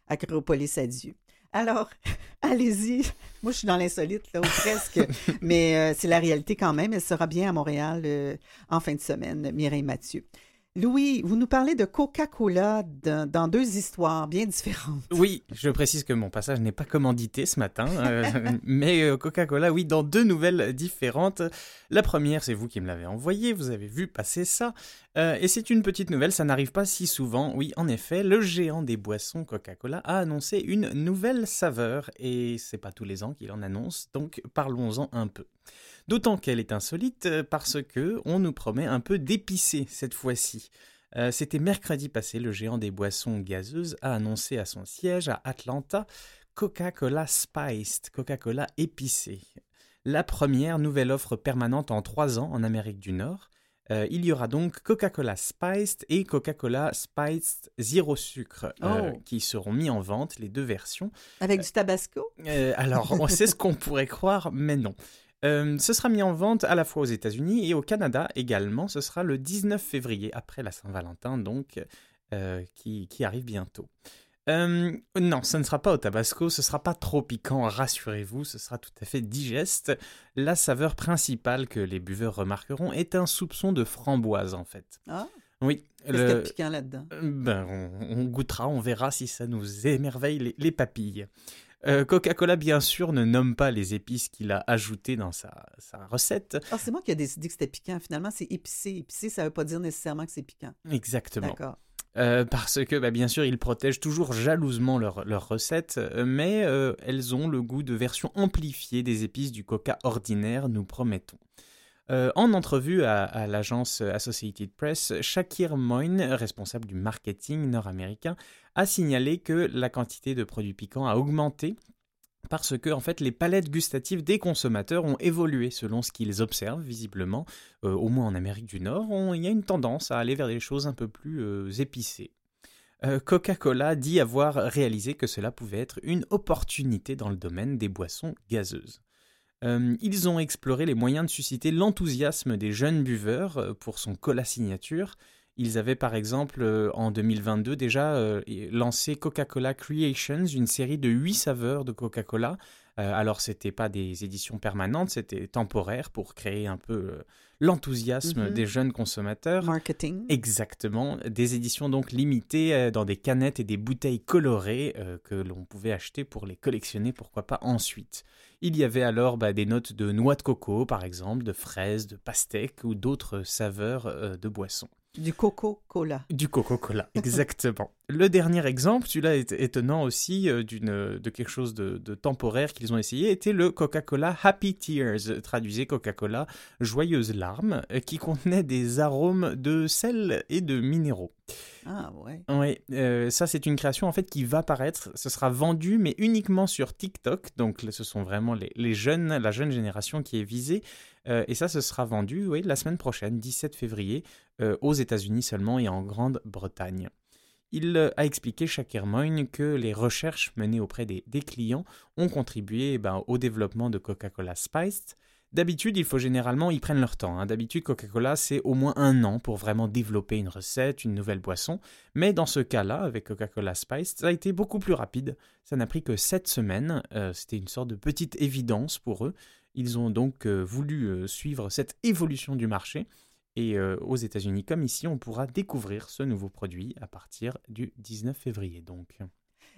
B: Acropolis adieu. Alors, allez-y. Moi, je suis dans l'insolite, là, ou presque. Mais euh, c'est la réalité quand même. Elle sera bien à Montréal euh, en fin de semaine, Mireille Mathieu. Louis, vous nous parlez de Coca-Cola dans, deux histoires bien différentes.
D: Oui, je précise que mon passage n'est pas commandité ce matin, euh, mais euh, Coca-Cola, oui, dans deux nouvelles différentes. La première, c'est vous qui me l'avez envoyée, vous avez vu passer ça, Euh, et c'est une petite nouvelle, ça n'arrive pas si souvent. Oui, en effet, le géant des boissons Coca-Cola a annoncé une nouvelle saveur, et c'est pas tous les ans qu'il en annonce, donc parlons-en un peu. D'autant qu'elle est insolite euh, parce que on nous promet un peu d'épicé cette fois-ci. Euh, C'était mercredi passé, le géant des boissons gazeuses a annoncé à son siège à Atlanta Coca-Cola Spiced, Coca-Cola épicé. La première nouvelle offre permanente en trois ans en Amérique du Nord. Euh, il y aura donc Coca-Cola Spiced et Coca-Cola Spiced Zéro Sucre euh,
B: Oh.
D: qui seront mis en vente, les deux versions.
B: Avec du tabasco?
D: Euh, alors, on sait ce qu'on pourrait croire, mais non. Euh, ce sera mis en vente à la fois aux États-Unis et au Canada également. Ce sera le 19 février, après la Saint-Valentin, donc, euh, qui, qui arrive bientôt. Euh, non, ce ne sera pas au tabasco, ce sera pas trop piquant, rassurez-vous, ce sera tout à fait digeste. La saveur principale que les buveurs remarqueront est un soupçon de framboise, en fait.
B: Ah,
D: Oui,
B: qu'est-ce qu'il y a
D: le-
B: de piquant là-dedans?
D: ben, on, on goûtera, on verra si ça nous émerveille les, les papilles. Euh, Coca-Cola, bien sûr, ne nomme pas les épices qu'il a ajoutées dans sa, sa recette.
B: Ah, c'est moi qui ai décidé que c'était piquant. Finalement, c'est épicé. Épicé, ça ne veut pas dire nécessairement que c'est piquant.
D: Exactement.
B: D'accord.
D: Euh, parce que, bah, bien sûr, ils protègent toujours jalousement leurs recettes, mais euh, elles ont le goût de version amplifiée des épices du coca ordinaire, nous promettons. Euh, en entrevue à, l'agence Associated Press, Shakir Moyne, responsable du marketing nord-américain, a signalé que la quantité de produits piquants a augmenté parce que en fait les palettes gustatives des consommateurs ont évolué selon ce qu'ils observent visiblement, euh, au moins en Amérique du Nord, il y a une tendance à aller vers des choses un peu plus euh, épicées. Coca-Cola dit avoir réalisé que cela pouvait être une opportunité dans le domaine des boissons gazeuses. Euh, ils ont exploré les moyens de susciter l'enthousiasme des jeunes buveurs euh, pour son cola signature. Ils avaient par exemple euh, en 2022 déjà euh, lancé Coca-Cola Creations, une série de 8 saveurs de Coca-Cola. Euh, alors c'était pas des éditions permanentes, c'était temporaire pour créer un peu l'enthousiasme
B: Mhm.
D: des jeunes consommateurs.
B: Marketing.
D: Exactement, des éditions donc limitées dans des canettes et des bouteilles colorées que l'on pouvait acheter pour les collectionner, pourquoi pas ensuite. Il y avait alors bah, des notes de noix de coco par exemple, de fraises, de pastèques ou d'autres saveurs euh, de boissons.
B: Du Coca-Cola.
D: Du Coca-Cola, exactement. Le dernier exemple, celui-là est étonnant aussi, euh, d'une, de quelque chose de, de temporaire qu'ils ont essayé, était le Coca-Cola Happy Tears, traduisez Coca-Cola Joyeuse Larmes, euh, qui contenait des arômes de sel et de minéraux.
B: Ah ouais.
D: Oui, euh, ça c'est une création en fait qui va paraître, ce sera vendu mais uniquement sur TikTok, donc ce sont vraiment les, les jeunes, la jeune génération qui est visée, et ça ce sera vendu oui, la semaine prochaine, 17 février, euh, aux États-Unis seulement et en Grande-Bretagne. Il euh, a expliqué, Shakir Moyne, que les recherches menées auprès des, clients ont contribué eh ben, au développement de Coca-Cola Spiced. D'habitude, il faut généralement, ils prennent leur temps. hein. D'habitude, Coca-Cola, c'est au moins un an pour vraiment développer une recette, une nouvelle boisson. Mais dans ce cas-là, avec Coca-Cola Spiced, ça a été beaucoup plus rapide. Ça n'a pris que 7 semaines. Euh, C'était une sorte de petite évidence pour eux. Ils ont donc euh, voulu euh, suivre cette évolution du marché. Et euh, aux États-Unis comme ici, on pourra découvrir ce nouveau produit à partir du 19 février. Donc,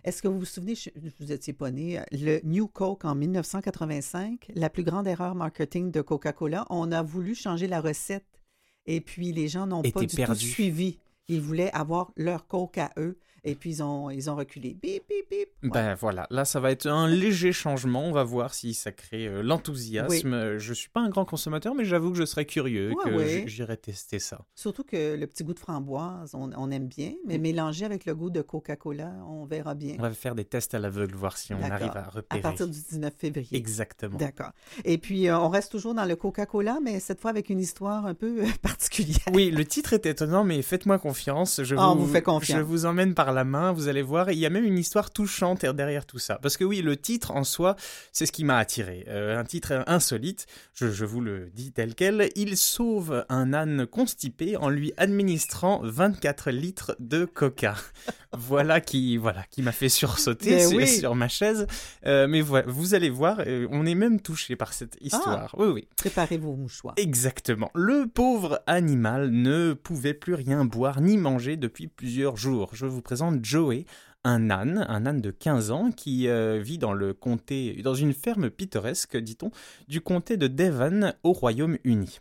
B: Est-ce que vous vous souvenez, je- vous étiez pas né, le New Coke en 1985, la plus grande erreur marketing de Coca-Cola, on a voulu changer la recette et puis les gens n'ont pas du tout suivi. Ils voulaient avoir leur Coke à eux et puis ils ont, ils ont reculé. Bip, bip, bip. Ouais.
D: Ben voilà, là ça va être un léger changement. On va voir si ça crée euh, l'enthousiasme. Euh, Je suis pas un grand consommateur, mais j'avoue que je serais curieux,
B: Ouais,
D: que
B: ouais.
D: j- j'irai tester ça.
B: Surtout que le petit goût de framboise, on, on aime bien, mais mélangé avec le goût de Coca-Cola, on verra bien.
D: On va faire des tests à l'aveugle, voir si on arrive à
B: À
D: repérer.
B: partir du 19 février.
D: Exactement.
B: D'accord. Et puis, euh, on reste toujours dans le Coca-Cola, mais cette fois avec une histoire un peu particulière.
D: Oui, le titre est étonnant, mais faites-moi confiance. Je
B: Ah,
D: vous,
B: on vous fait confiance.
D: Je vous emmène par la main, vous allez voir. Il y a même une histoire touchante derrière tout ça. Parce que oui, le titre en soi, c'est ce qui m'a attiré. Euh, un titre insolite, je, je vous le dis tel quel. Il sauve un âne constipé en lui administrant 24 litres de coca. voilà qui, voilà, qui m'a fait sursauter sur,
B: oui.
D: sur ma chaise. Euh, mais voilà, vous allez voir, euh, on est même touché par cette histoire. Oui, oui.
B: Préparez vos mouchoirs.
D: Exactement. Le pauvre animal ne pouvait plus rien boire ni manger depuis plusieurs jours. Je vous présente Joey, un âne, un âne de 15 ans qui euh, vit dans le comté, dans une ferme pittoresque, dit-on, du comté de Devon au Royaume-Uni.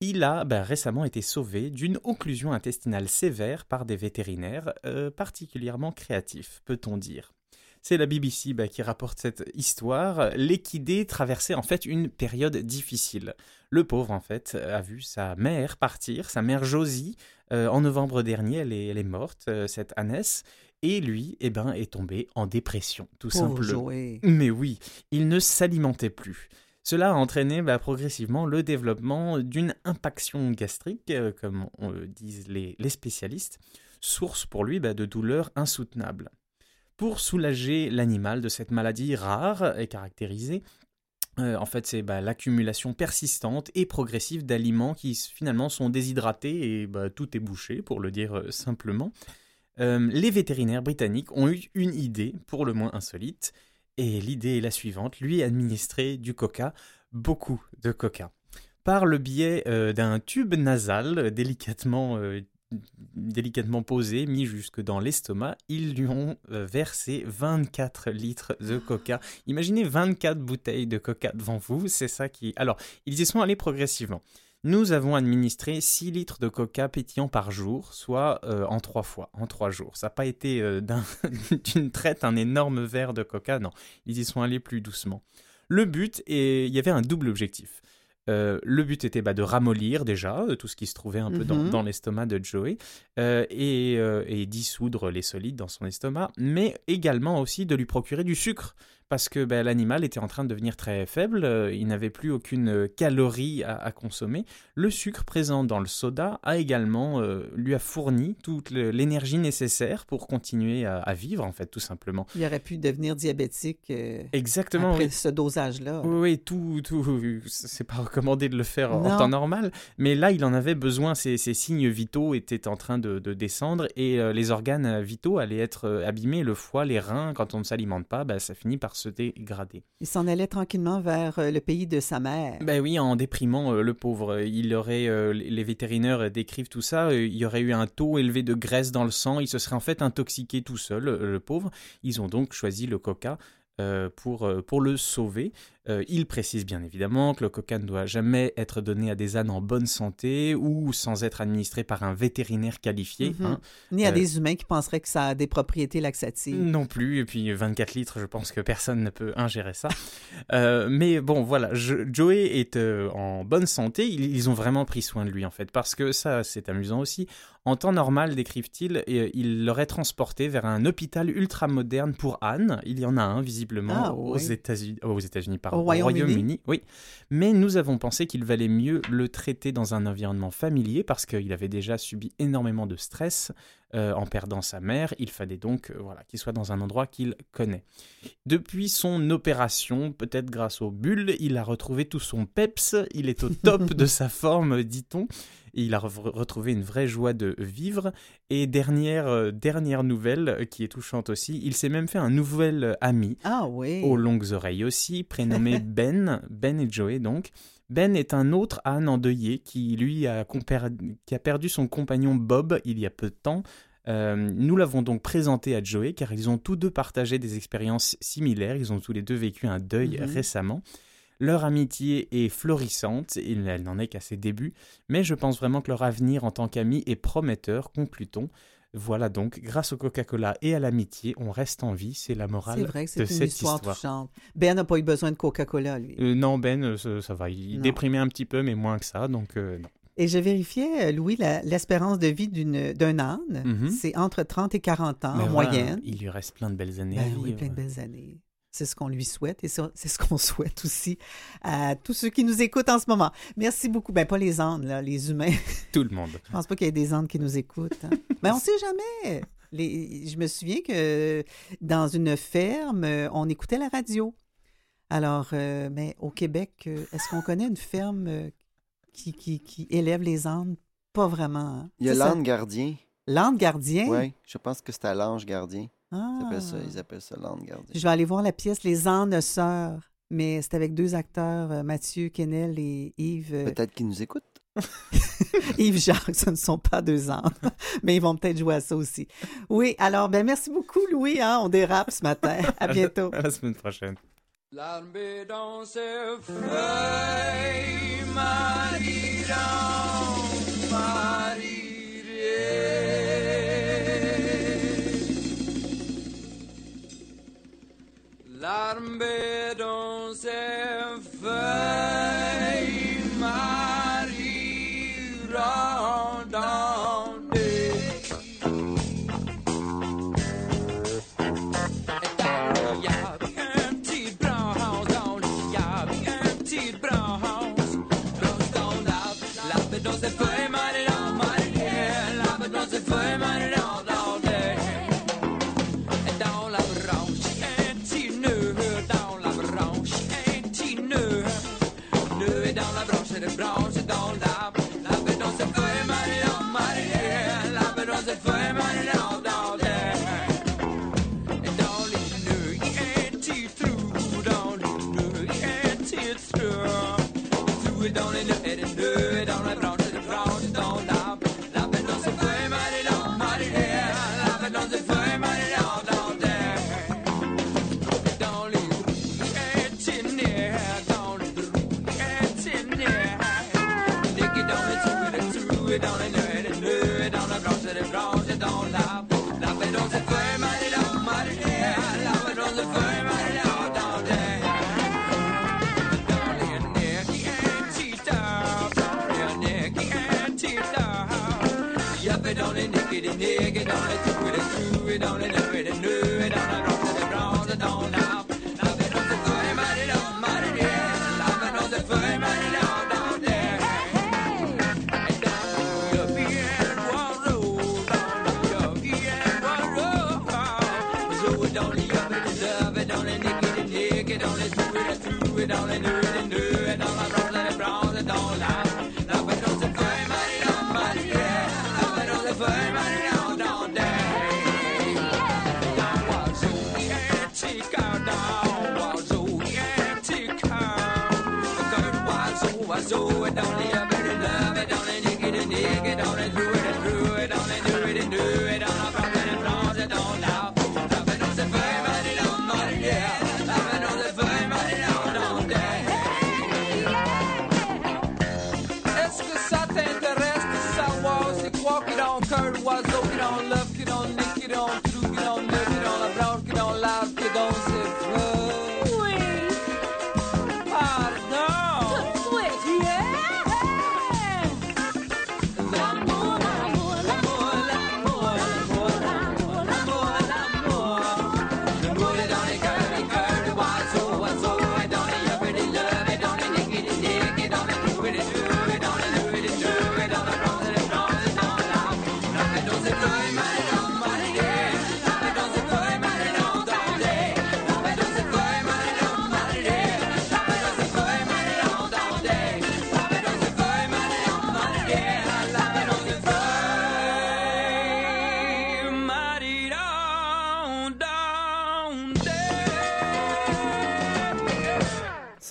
D: Il a ben, récemment été sauvé d'une occlusion intestinale sévère par des vétérinaires euh, particulièrement créatifs, peut-on dire. C'est la BBC ben, qui rapporte cette histoire. L'équidé traversait en fait une période difficile. Le pauvre, en fait, a vu sa mère partir, sa mère Josie, euh, en novembre dernier, elle est, elle est morte, euh, cette ânesse, et lui, eh ben, est tombé en dépression, tout
B: Pauvre
D: simplement.
B: Joey.
D: Mais oui, il ne s'alimentait plus. Cela a entraîné bah, progressivement le développement d'une impaction gastrique, euh, comme on- disent les, les spécialistes, source pour lui bah, de douleurs insoutenables. Pour soulager l'animal de cette maladie rare et caractérisée, euh, en fait, c'est bah, l'accumulation persistante et progressive d'aliments qui finalement sont déshydratés et bah, tout est bouché, pour le dire euh, simplement. Euh, les vétérinaires britanniques ont eu une idée, pour le moins insolite, et l'idée est la suivante, lui administrer du coca, beaucoup de coca. Par le biais d'un tube nasal délicatement, délicatement posé, mis jusque dans l'estomac, ils lui ont euh, versé 24 litres de coca. Imaginez 24 bouteilles de coca devant vous, c'est ça qui... Alors, ils y sont allés progressivement. Nous avons administré 6 litres de coca pétillant par jour, soit euh, en 3 fois, en 3 jours. Ça n'a pas été euh, d'un- d'une traite un énorme verre de coca, non. Ils y sont allés plus doucement. Le but, est, il y avait un double objectif. Euh, le but était bah, de ramollir déjà euh, tout ce qui se trouvait un peu dans,
B: Mhm.
D: dans l'estomac de Joey euh, et, et dissoudre les solides dans son estomac, mais également aussi de lui procurer du sucre parce que bah, l'animal était en train de devenir très faible, euh, il n'avait plus aucune euh, calorie à, à consommer. Le sucre présent dans le soda a également euh, lui a fourni toute l'énergie nécessaire pour continuer à, à vivre en fait tout simplement.
B: Il aurait pu devenir diabétique euh,
D: Exactement.
B: après
D: oui.
B: ce dosage-là.
D: Oui, oui, tout, tout, c'est pas recommandé de le faire en temps normal, mais là, il en avait besoin. Ses, ses signes vitaux étaient en train de, de descendre et les organes vitaux allaient être abîmés. Le foie, les reins, quand on ne s'alimente pas, bah, ça finit par se dégrader.
B: Il s'en allait tranquillement vers euh, le pays de sa mère.
D: Ben oui, en déprimant euh, le pauvre. Il aurait, euh, les vétérinaires décrivent tout ça, il y aurait eu un taux élevé de graisse dans le sang, il se serait en fait intoxiqué tout seul, le pauvre. Ils ont donc choisi le coca euh, pour, euh, pour le sauver. Euh, il précise bien évidemment que le coca ne doit jamais être donné à des ânes en bonne santé ou sans être administré par un vétérinaire qualifié.
B: Mhm.
D: hein.
B: Ni à
D: euh,
B: des humains qui penseraient que ça a des propriétés laxatives.
D: Non plus, et puis 24 litres, je pense que personne ne peut ingérer ça. Euh, mais bon, voilà, je- Joey est en bonne santé, ils, ils ont vraiment pris soin de lui en fait, parce que ça c'est amusant aussi. En temps normal, décrivent-ils, ils l'auraient transporté vers un hôpital ultra moderne pour Anne. Il y en a un visiblement
B: Ah,
D: aux
B: oui.
D: États-Unis, aux États-Unis, pardon,
B: Au Royaume-Uni.
D: oui. Mais nous avons pensé qu'il valait mieux le traiter dans un environnement familier parce qu'il avait déjà subi énormément de stress euh, en perdant sa mère. Il fallait donc euh, voilà, qu'il soit dans un endroit qu'il connaît. Depuis son opération, peut-être grâce aux bulles, il a retrouvé tout son peps. Il est au top de sa forme, dit-on. Et il a re- retrouvé une vraie joie de vivre. Et dernière, euh, dernière nouvelle euh, qui est touchante aussi, il s'est même fait un nouvel euh, ami
B: Ah oui.
D: aux longues oreilles aussi, prénommé Ben, Ben et Joey donc. Ben est un autre âne endeuillé qui, lui, a, compar- qui a perdu son compagnon Bob il y a peu de temps. Euh, nous l'avons donc présenté à Joey car ils ont tous deux partagé des expériences similaires. Ils ont tous les deux vécu un deuil
B: Mhm.
D: récemment. Leur amitié est florissante, elle n'en est qu'à ses débuts, mais je pense vraiment que leur avenir en tant qu'amis est prometteur, conclut-on. Voilà donc, grâce au Coca-Cola et à l'amitié, on reste en vie, c'est la morale
B: vrai que
D: de
B: c'est une
D: cette
B: histoire. Ben n'a pas eu besoin de Coca-Cola, lui.
D: Euh, non, Ben, euh, ça, va. Il
B: Non.
D: déprimait un petit peu, mais moins que ça, donc euh, non.
B: Et je vérifiais, Louis, l'espérance de vie d'un âne,
D: Mhm.
B: c'est entre 30 et 40 ans
D: Mais
B: en
D: voilà,
B: moyenne.
D: il lui reste plein de belles années
B: Ben oui, plein de belles années. C'est ce qu'on lui souhaite et ça, c'est ce qu'on souhaite aussi à tous ceux qui nous écoutent en ce moment. Merci beaucoup. Ben pas les ânes, là, les humains.
D: Tout le monde.
B: Je pense pas qu'il y ait des ânes qui nous écoutent. hein. Mais on sait jamais. Les- je me souviens que dans une ferme, euh, on écoutait la radio. Alors, euh, mais au Québec, euh, est-ce qu'on connaît une ferme qui, qui, qui élève les ânes? Pas vraiment. hein.
C: Il y a l'âne gardien.
B: L'âne gardien?
C: Oui, je pense que c'est à l'ange gardien.
B: Ah.
C: Ils appellent ça, ils appellent ça l'âne.
B: Je vais aller voir la pièce Les ânes sœurs. Mais c'est avec deux acteurs, euh, Mathieu Kennel et Yves. euh,
C: Peut-être qu'ils nous écoutent.
B: Yves Jacques, ce ne sont pas deux ânes, mais ils vont peut-être jouer à ça aussi. Oui, alors, ben merci beaucoup, Louis. hein, on dérape ce matin. À bientôt.
D: À la semaine prochaine.
I: L'arme dans ses feuilles, Marie dans L'arme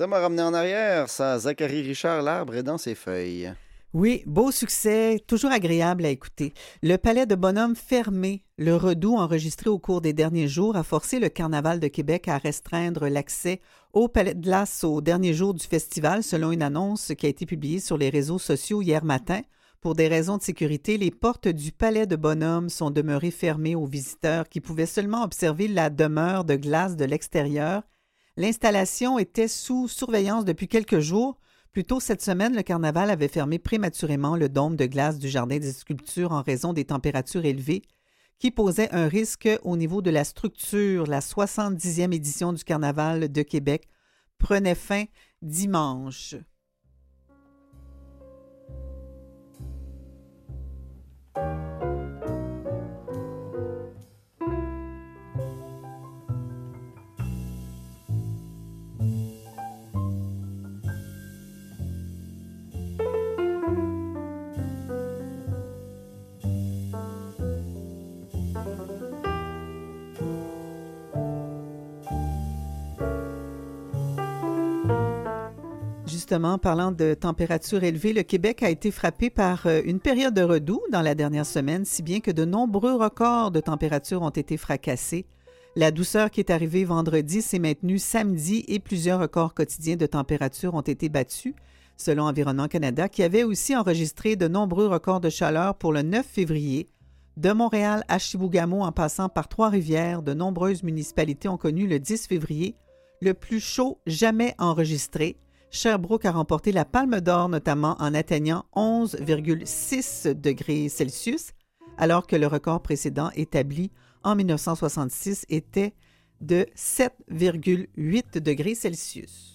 C: Ça en arrière, ça. Zachary Richard, l'arbre est dans ses feuilles.
B: Oui, beau succès, toujours agréable à écouter. Le palais de bonhomme fermé, le redout enregistré au cours des derniers jours a forcé le Carnaval de Québec à restreindre l'accès au palais de glace au dernier jour du festival, selon une annonce qui a été publiée sur les réseaux sociaux hier matin. Pour des raisons de sécurité, les portes du palais de bonhomme sont demeurées fermées aux visiteurs qui pouvaient seulement observer la demeure de glace de l'extérieur. L'installation était sous surveillance depuis quelques jours. Plus tôt cette semaine, le carnaval avait fermé prématurément le dôme de glace du Jardin des sculptures en raison des températures élevées qui posaient un risque au niveau de la structure. La 70e édition du carnaval de Québec prenait fin dimanche. Justement, parlant de température élevée, le Québec a été frappé par euh, une période de redoux dans la dernière semaine, si bien que de nombreux records de température ont été fracassés. La douceur qui est arrivée vendredi s'est maintenue samedi et plusieurs records quotidiens de température ont été battus, selon Environnement Canada, qui avait aussi enregistré de nombreux records de chaleur pour le 9 février. De Montréal à Chibougamau en passant par Trois-Rivières, de nombreuses municipalités ont connu le 10 février le plus chaud jamais enregistré. Sherbrooke a remporté la Palme d'Or notamment en atteignant 11,6 degrés Celsius, alors que le record précédent établi en 1966 était de 7,8 degrés Celsius.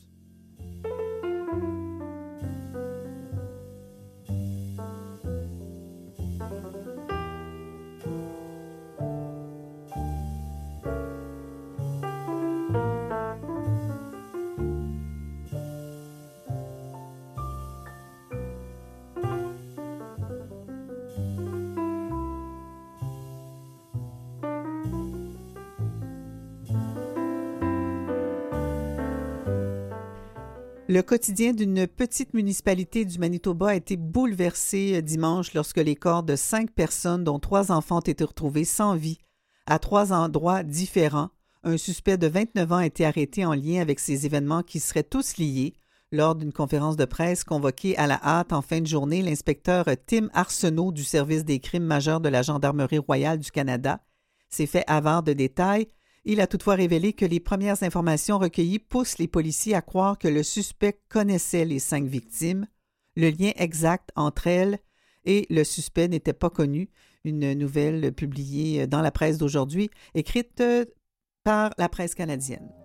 B: Le quotidien d'une petite municipalité du Manitoba a été bouleversé euh, dimanche lorsque les corps de cinq personnes, dont trois enfants, ont été retrouvés sans vie à trois endroits différents. Un suspect de 29 ans a été arrêté en lien avec ces événements qui seraient tous liés. Lors d'une conférence de presse convoquée à la hâte en fin de journée, l'inspecteur Tim Arsenault du service des crimes majeurs de la Gendarmerie royale du Canada s'est fait avare de détails il a toutefois révélé que les premières informations recueillies poussent les policiers à croire que le suspect connaissait les cinq victimes. Le lien exact entre elles et le suspect n'était pas connu. Une nouvelle publiée dans la presse d'aujourd'hui, écrite par la presse canadienne.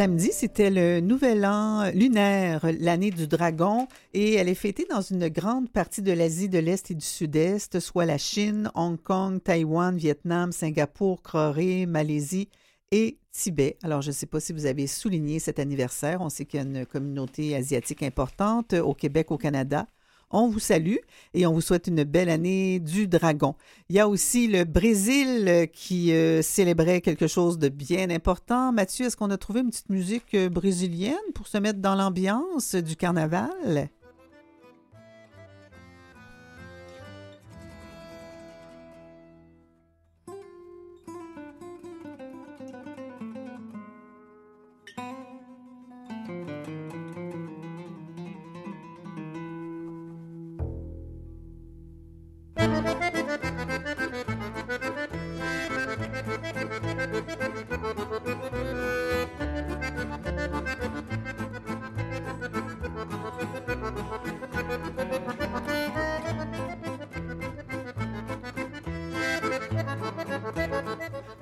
B: Samedi, c'était le nouvel an lunaire, l'année du dragon, et elle est fêtée dans une grande partie de l'Asie de l'Est et du Sud-Est, soit la Chine, Hong Kong, Taïwan, Vietnam, Singapour, Corée, Malaisie et Tibet. Alors, je ne sais pas si vous avez souligné cet anniversaire. On sait qu'il y a une communauté asiatique importante au Québec, au Canada. On vous salue et on vous souhaite une belle année du dragon. Il y a aussi le Brésil euh, qui euh, célébrait quelque chose de bien important. Mathieu, est-ce qu'on a trouvé une petite musique euh, brésilienne pour se mettre dans l'ambiance du carnaval?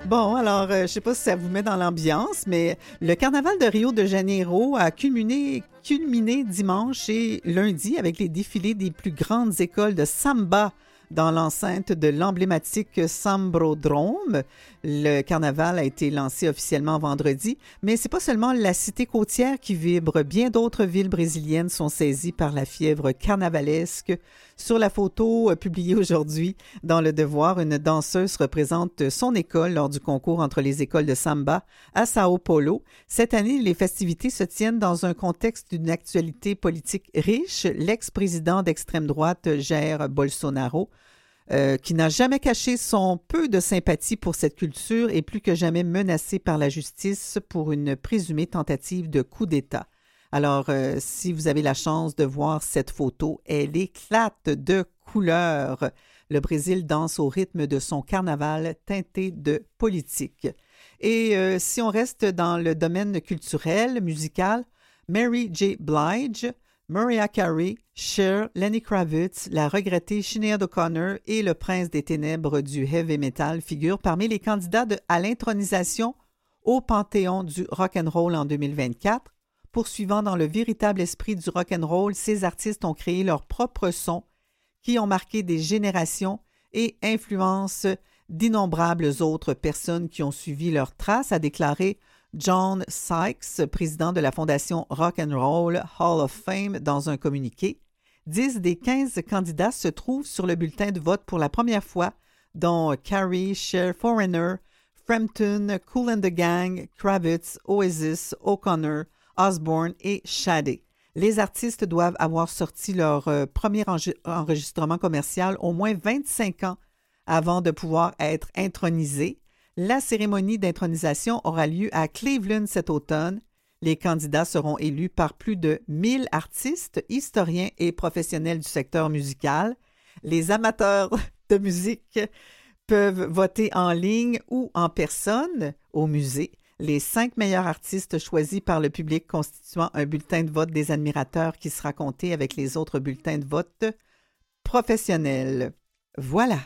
B: Bon, alors, euh, je sais pas si ça vous met dans l'ambiance, mais le carnaval de Rio de Janeiro a culminé, culminé dimanche et lundi avec les défilés des plus grandes écoles de samba dans l'enceinte de l'emblématique Sambrodrome. Le carnaval a été lancé officiellement vendredi, mais c'est pas seulement la cité côtière qui vibre. Bien d'autres villes brésiliennes sont saisies par la fièvre carnavalesque. Sur la photo euh, publiée aujourd'hui dans Le Devoir, une danseuse représente son école lors du concours entre les écoles de samba à Sao Paulo. Cette année, les festivités se tiennent dans un contexte d'une actualité politique riche. L'ex-président d'extrême droite Jair Bolsonaro euh, qui n'a jamais caché son peu de sympathie pour cette culture est plus que jamais menacé par la justice pour une présumée tentative de coup d'État. Alors, euh, si vous avez la chance de voir cette photo, elle éclate de couleurs. Le Brésil danse au rythme de son carnaval teinté de politique. Et euh, si on reste dans le domaine culturel, musical, Mary J. Blige, Mariah Carey, Cher, Lenny Kravitz, la regrettée Sinead O'Connor et le prince des ténèbres du heavy metal figurent parmi les candidats à l'intronisation au Panthéon du rock and roll en 2024. Poursuivant dans le véritable esprit du rock and roll, ces artistes ont créé leur propre son qui ont marqué des générations et influencent d'innombrables autres personnes qui ont suivi leurs traces, a déclaré John Sykes, président de la Fondation Rock and Roll Hall of Fame, dans un communiqué. 10 des 15 candidats se trouvent sur le bulletin de vote pour la première fois, dont Carrie, Cher, Foreigner, Frampton, Cool and the Gang, Kravitz, Oasis, O'Connor, Osborne et Shadé. Les artistes doivent avoir sorti leur euh, premier enregistrement commercial au moins 25 ans avant de pouvoir être intronisés. La cérémonie d'intronisation aura lieu à Cleveland cet automne. Les candidats seront élus par plus de 1000 artistes, historiens et professionnels du secteur musical. Les amateurs de musique peuvent voter en ligne ou en personne au musée. Les cinq meilleurs artistes choisis par le public constituant un bulletin de vote des admirateurs qui sera compté avec les autres bulletins de vote professionnels. Voilà.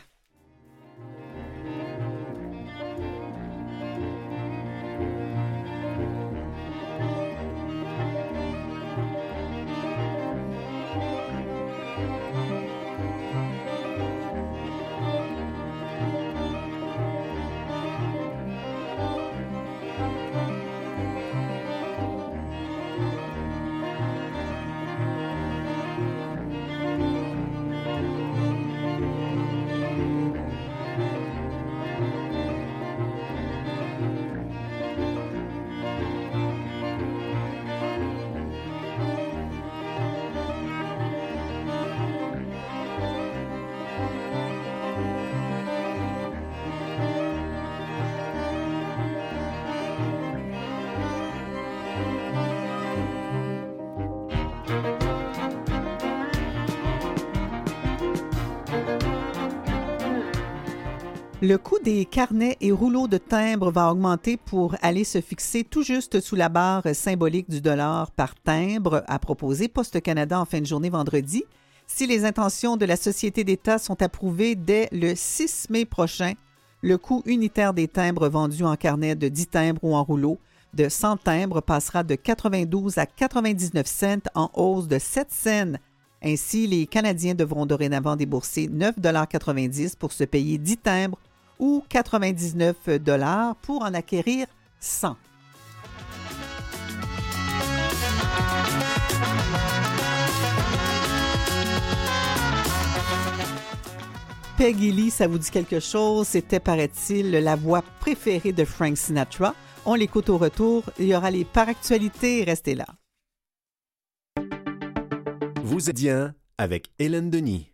B: Le coût des carnets et rouleaux de timbres va augmenter pour aller se fixer tout juste sous la barre symbolique du dollar par timbre, a proposé Poste Canada en fin de journée vendredi. Si les intentions de la Société d'État sont approuvées dès le 6 mai prochain, le coût unitaire des timbres vendus en carnet de 10 timbres ou en rouleau de 100 timbres passera de 92 à 99 cents en hausse de 7 cents. Ainsi, les Canadiens devront dorénavant débourser 9,90 pour se payer 10 timbres ou 99 pour en acquérir 100. Peggy Lee, ça vous dit quelque chose? C'était, paraît-il, la voix préférée de Frank Sinatra. On l'écoute au retour. Il y aura les par actualités. Restez là.
J: Vous êtes bien avec Hélène Denis.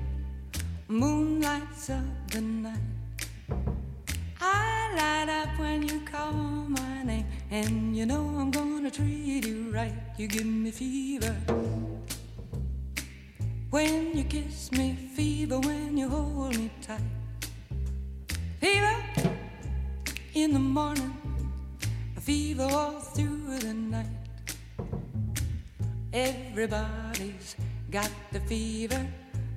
I: moon lights up the night. I light up when you call my name, and you know I'm gonna treat you right. You give me fever when you kiss me, fever when you hold me tight. Fever in the morning, fever all through the night. Everybody's got the fever,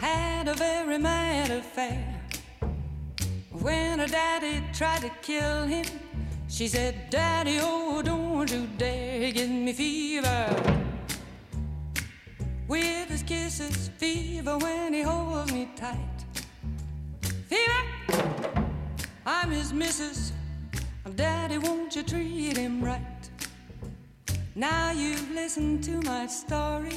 I: had a very mad affair. When her daddy tried to kill him, she said, Daddy, oh, don't you dare give me fever. With his kisses, fever when he holds me tight. Fever, I'm his missus. Daddy, won't you treat him right? Now you've listened to my story.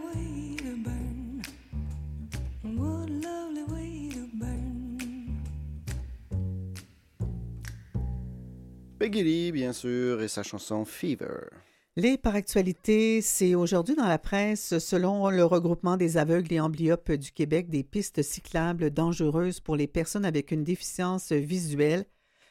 C: Peggy bien sûr, et sa chanson Fever.
B: Les par actualité, c'est aujourd'hui dans la presse, selon le regroupement des aveugles et amblyopes du Québec, des pistes cyclables dangereuses pour les personnes avec une déficience visuelle.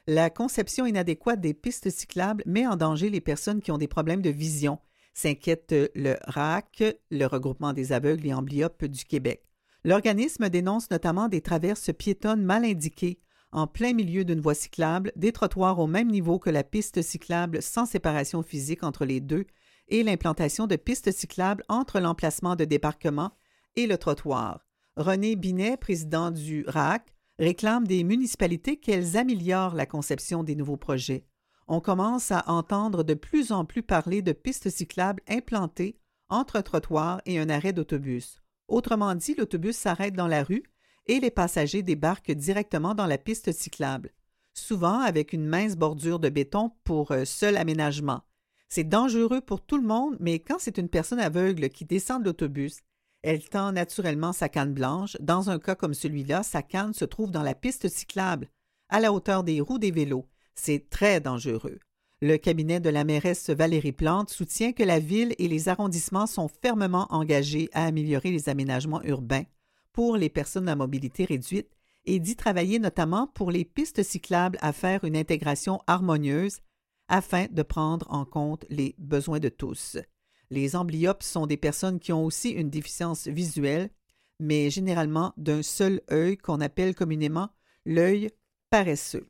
B: La conception inadéquate des pistes cyclables met en danger les personnes qui ont des problèmes de vision, s'inquiète le RAC, le regroupement des aveugles et amblyopes du Québec. L'organisme dénonce notamment des traverses piétonnes mal indiquées, en plein milieu d'une voie cyclable, des trottoirs au même niveau que la piste cyclable sans séparation physique entre les deux et l'implantation de pistes cyclables entre l'emplacement de débarquement et le trottoir. René Binet, président du RAC, réclame des municipalités qu'elles améliorent la conception des nouveaux projets. On commence à entendre de plus en plus parler de pistes cyclables implantées entre un trottoir et un arrêt d'autobus. Autrement dit, l'autobus s'arrête dans la rue et les passagers débarquent directement dans la piste cyclable, souvent avec une mince bordure de béton pour euh, seul aménagement. C'est dangereux pour tout le monde, mais quand c'est une personne aveugle qui descend de l'autobus, elle tend naturellement sa canne blanche. Dans un cas comme celui-là, sa canne se trouve dans la piste cyclable, à la hauteur des roues des vélos. C'est très dangereux. Le cabinet de la mairesse Valérie Plante soutient que la ville et les arrondissements sont fermement engagés à améliorer les aménagements urbains pour les personnes à mobilité réduite et d'y travailler notamment pour les pistes cyclables à faire une intégration harmonieuse afin de prendre en compte les besoins de tous. Les amblyopes sont des personnes qui ont aussi une déficience visuelle, mais généralement d'un seul œil qu'on appelle communément l'œil paresseux.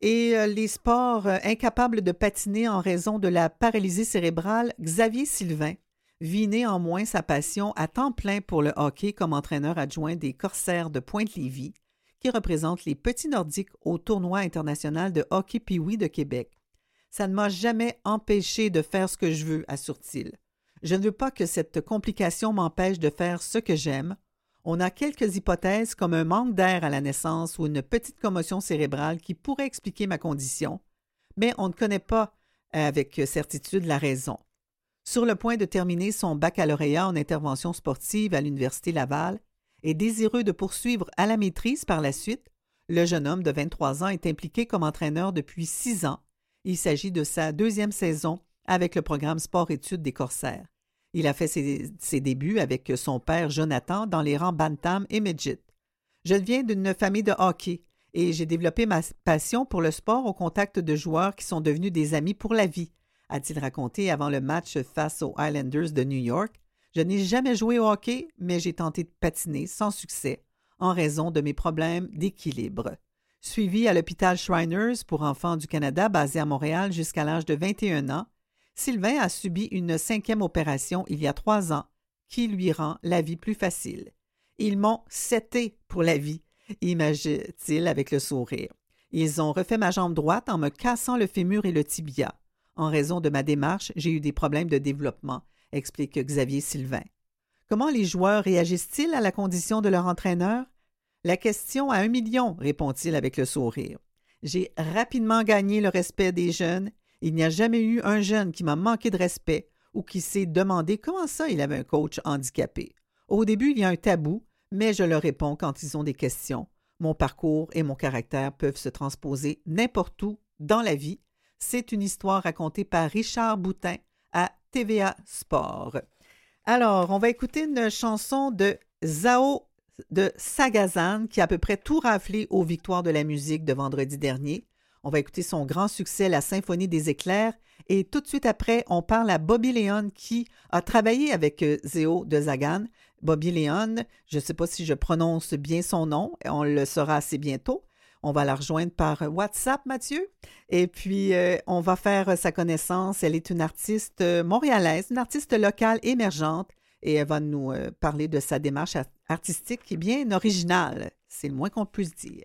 B: Et euh, les sports euh, incapables de patiner en raison de la paralysie cérébrale, Xavier Sylvain vit néanmoins sa passion à temps plein pour le hockey comme entraîneur adjoint des Corsaires de Pointe-Lévis, qui représentent les petits Nordiques au tournoi international de hockey Pee-Wee de Québec. Ça ne m'a jamais empêché de faire ce que je veux, assure-t-il. Je ne veux pas que cette complication m'empêche de faire ce que j'aime. On a quelques hypothèses comme un manque d'air à la naissance ou une petite commotion cérébrale qui pourrait expliquer ma condition, mais on ne connaît pas avec certitude la raison. Sur le point de terminer son baccalauréat en intervention sportive à l'Université Laval et désireux de poursuivre à la maîtrise par la suite, le jeune homme de 23 ans est impliqué comme entraîneur depuis six ans. Il s'agit de sa deuxième saison avec le programme Sport-Études des Corsaires. Il a fait ses, débuts avec son père Jonathan dans les rangs Bantam et Midget. Je viens d'une famille de hockey et j'ai développé ma passion pour le sport au contact de joueurs qui sont devenus des amis pour la vie, a-t-il raconté avant le match face aux Islanders de New York. Je n'ai jamais joué au hockey, mais j'ai tenté de patiner sans succès en raison de mes problèmes d'équilibre. Suivi à l'hôpital Shriners pour enfants du Canada basé à Montréal jusqu'à l'âge de 21 ans, Sylvain a subi une cinquième opération il y a trois ans qui lui rend la vie plus facile. Ils m'ont seté pour la vie, imagine-t-il avec le sourire. Ils ont refait ma jambe droite en me cassant le fémur et le tibia. En raison de ma démarche, j'ai eu des problèmes de développement, explique Xavier Sylvain. Comment les joueurs réagissent-ils à la condition de leur entraîneur? La question à un million, répond-il avec le sourire. J'ai rapidement gagné le respect des jeunes il n'y a jamais eu un jeune qui m'a manqué de respect ou qui s'est demandé comment ça il avait un coach handicapé. Au début, il y a un tabou, mais je leur réponds quand ils ont des questions. Mon parcours et mon caractère peuvent se transposer n'importe où dans la vie. C'est une histoire racontée par Richard Boutin à TVA Sport. Alors, on va écouter une chanson de Zao de Sagazan qui a à peu près tout raflé aux victoires de la musique de vendredi dernier. On va écouter son grand succès, La Symphonie des éclairs. Et tout de suite après, on parle à Bobby Léon qui a travaillé avec euh, Zéo de Zagan. Bobby Léon, je ne sais pas si je prononce bien son nom, on le saura assez bientôt. On va la rejoindre par WhatsApp, Mathieu. Et puis, euh, on va faire sa connaissance. Elle est une artiste euh, montréalaise, une artiste locale émergente. Et elle va nous euh, parler de sa démarche artistique qui est bien originale. C'est le moins qu'on puisse dire.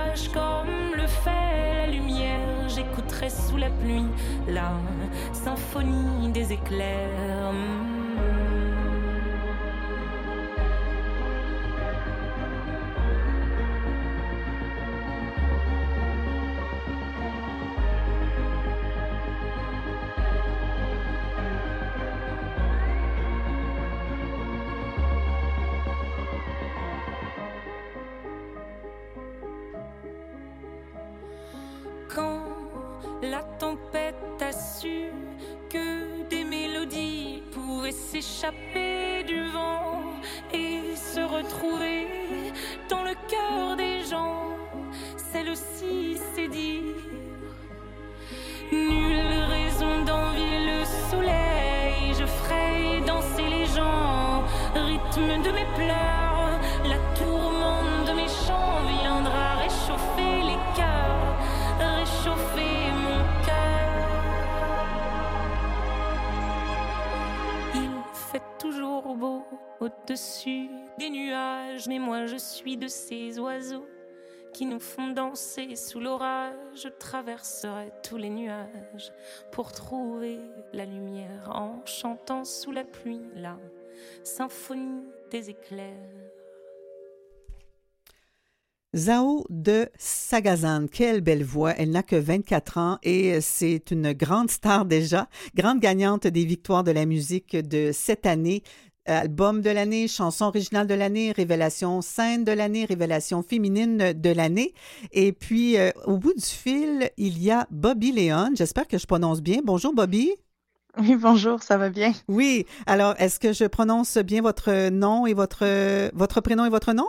K: comme le fait la lumière. J'écouterai sous la pluie la symphonie des éclairs. Du vent et se retrouver dans le cœur des gens. Celle aussi, c'est dire. Nulle raison d'envier le soleil. Je ferai danser les gens, rythme de mes pleurs. La tourmente de mes chants viendra réchauffer les cœurs, réchauffer au-dessus des nuages, mais moi je suis de ces oiseaux qui nous font danser sous l'orage. Je traverserai tous les nuages pour trouver la lumière en chantant sous la pluie la symphonie des éclairs.
B: Zao de Sagazan, quelle belle voix. Elle n'a que 24 ans et c'est une grande star déjà, grande gagnante des victoires de la musique de cette année. Album de l'année, chanson originale de l'année, révélation scène de l'année, révélation féminine de l'année. Et puis, euh, au bout du fil, il y a Bobby Léon. J'espère que je prononce bien. Bonjour, Bobby.
L: Oui, bonjour, ça va bien?
B: Oui. Alors, est-ce que je prononce bien votre nom et votre, votre prénom et votre nom?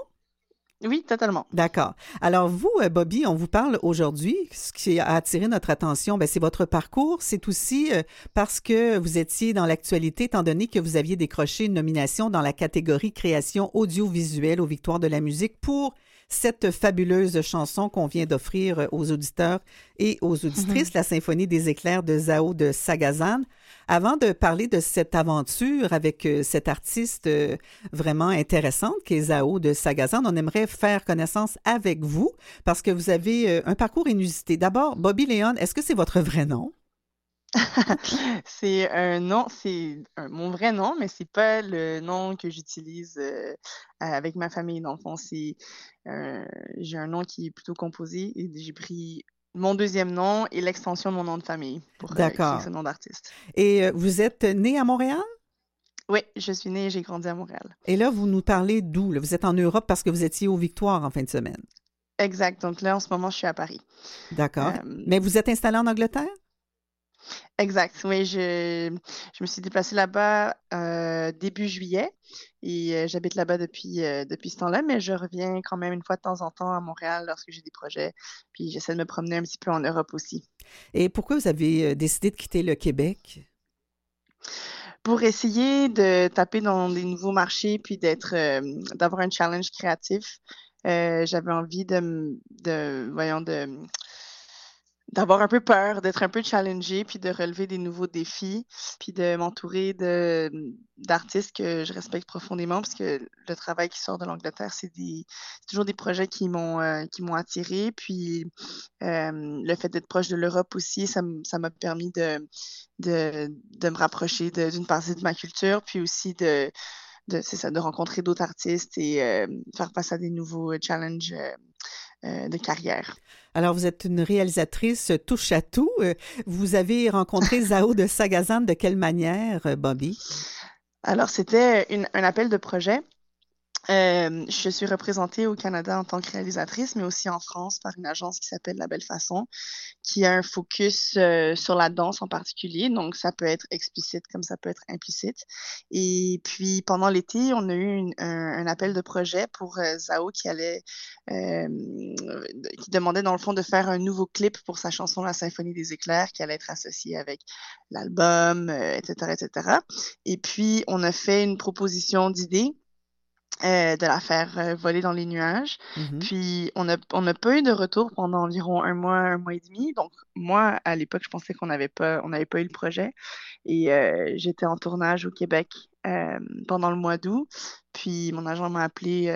L: Oui, totalement.
B: D'accord. Alors vous, euh, Bobby, on vous parle aujourd'hui. Ce qui a attiré notre attention, ben, c'est votre parcours. C'est aussi euh, parce que vous étiez dans l'actualité, étant donné que vous aviez décroché une nomination dans la catégorie création audiovisuelle aux Victoires de la musique pour cette fabuleuse chanson qu'on vient d'offrir aux auditeurs et aux auditrices, la Symphonie des éclairs de Zao de Sagazan. Avant de parler de cette aventure avec euh, cette artiste euh, vraiment intéressante qui est Zao de Sagazan, on aimerait faire connaissance avec vous parce que vous avez euh, un parcours inusité. D'abord, Bobby Léon, est-ce que c'est votre vrai nom?
L: c'est un nom, c'est mon vrai nom, mais c'est pas le nom que j'utilise avec ma famille. Dans le fond, c'est j'ai un nom qui est plutôt composé et j'ai pris mon deuxième nom et l'extension de mon nom de famille pour créer ce nom d'artiste.
B: Et vous êtes né à Montréal?
L: Oui, je suis née et j'ai grandi à Montréal.
B: Et là, vous nous parlez d'où? Vous êtes en Europe parce que vous étiez aux Victoires en fin de semaine.
L: Exact. Donc là, en ce moment, je suis à Paris.
B: D'accord. Mais vous êtes installé en Angleterre?
L: Exact. Oui, je, je me suis déplacée là-bas euh, début juillet et euh, j'habite là-bas depuis, euh, depuis ce temps-là, mais je reviens quand même une fois de temps en temps à Montréal lorsque j'ai des projets, puis j'essaie de me promener un petit peu en Europe aussi.
B: Et pourquoi vous avez décidé de quitter le Québec?
L: Pour essayer de taper dans des nouveaux marchés, puis d'être, d'avoir un challenge créatif. j'avais envie de, de, voyons, de d'avoir un peu peur, d'être un peu challengé, puis de relever des nouveaux défis, puis de m'entourer de d'artistes que je respecte profondément, parce que le travail qui sort de l'Angleterre, c'est des toujours des projets qui m'ont euh, qui m'ont attiré, puis euh, le fait d'être proche de l'Europe aussi, ça m'a permis de, de, de me rapprocher d'une partie de ma culture, puis aussi de de, ça, de rencontrer d'autres artistes et euh, faire face à des nouveaux challenges euh, de carrière.
B: Alors, vous êtes une réalisatrice touche à tout. Euh, vous avez rencontré Zao de Sagazan de quelle manière, euh, Bobby?
L: Alors, c'était un appel de projet euh, je suis représentée au Canada en tant que réalisatrice, mais aussi en France par une agence qui s'appelle La Belle Façon, qui a un focus euh, sur la danse en particulier. Donc, ça peut être explicite comme ça peut être implicite. Et puis, pendant l'été, on a eu un, appel de projet pour euh, Zao qui allait, qui demandait dans le fond de faire un nouveau clip pour sa chanson La Symphonie des éclairs, qui allait être associé avec l'album, etc., etc. Et puis, on a fait une proposition d'idée euh, de la faire euh, voler dans les nuages. Mm-hmm. Puis on n'a on a pas eu de retour pendant environ un mois, un mois et demi. Donc moi, à l'époque, je pensais qu'on n'avait pas, on n'avait pas eu le projet. Et euh, j'étais en tournage au Québec pendant le mois d'août. Puis mon agent m'a appelé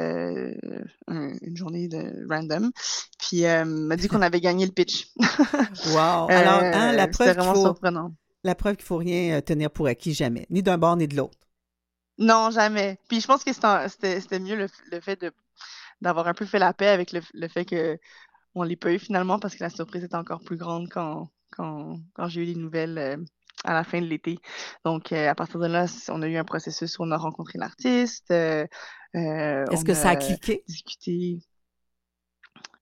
L: une journée de random. Puis m'a dit qu'on avait gagné le pitch.
B: wow! Alors, hein, la preuve vraiment faut, surprenant. La preuve qu'il faut rien tenir pour acquis jamais, ni d'un bord ni de l'autre.
L: Non, jamais. Puis je pense que c'était mieux le, fait de d'avoir un peu fait la paix avec le, fait que on l'ait pas eu finalement parce que la surprise était encore plus grande quand, quand, quand j'ai eu les nouvelles euh, à la fin de l'été. Donc, euh, à partir de là, on a eu un processus où on a rencontré l'artiste. Euh,
B: Est-ce que ça a cliqué?
L: Discuté.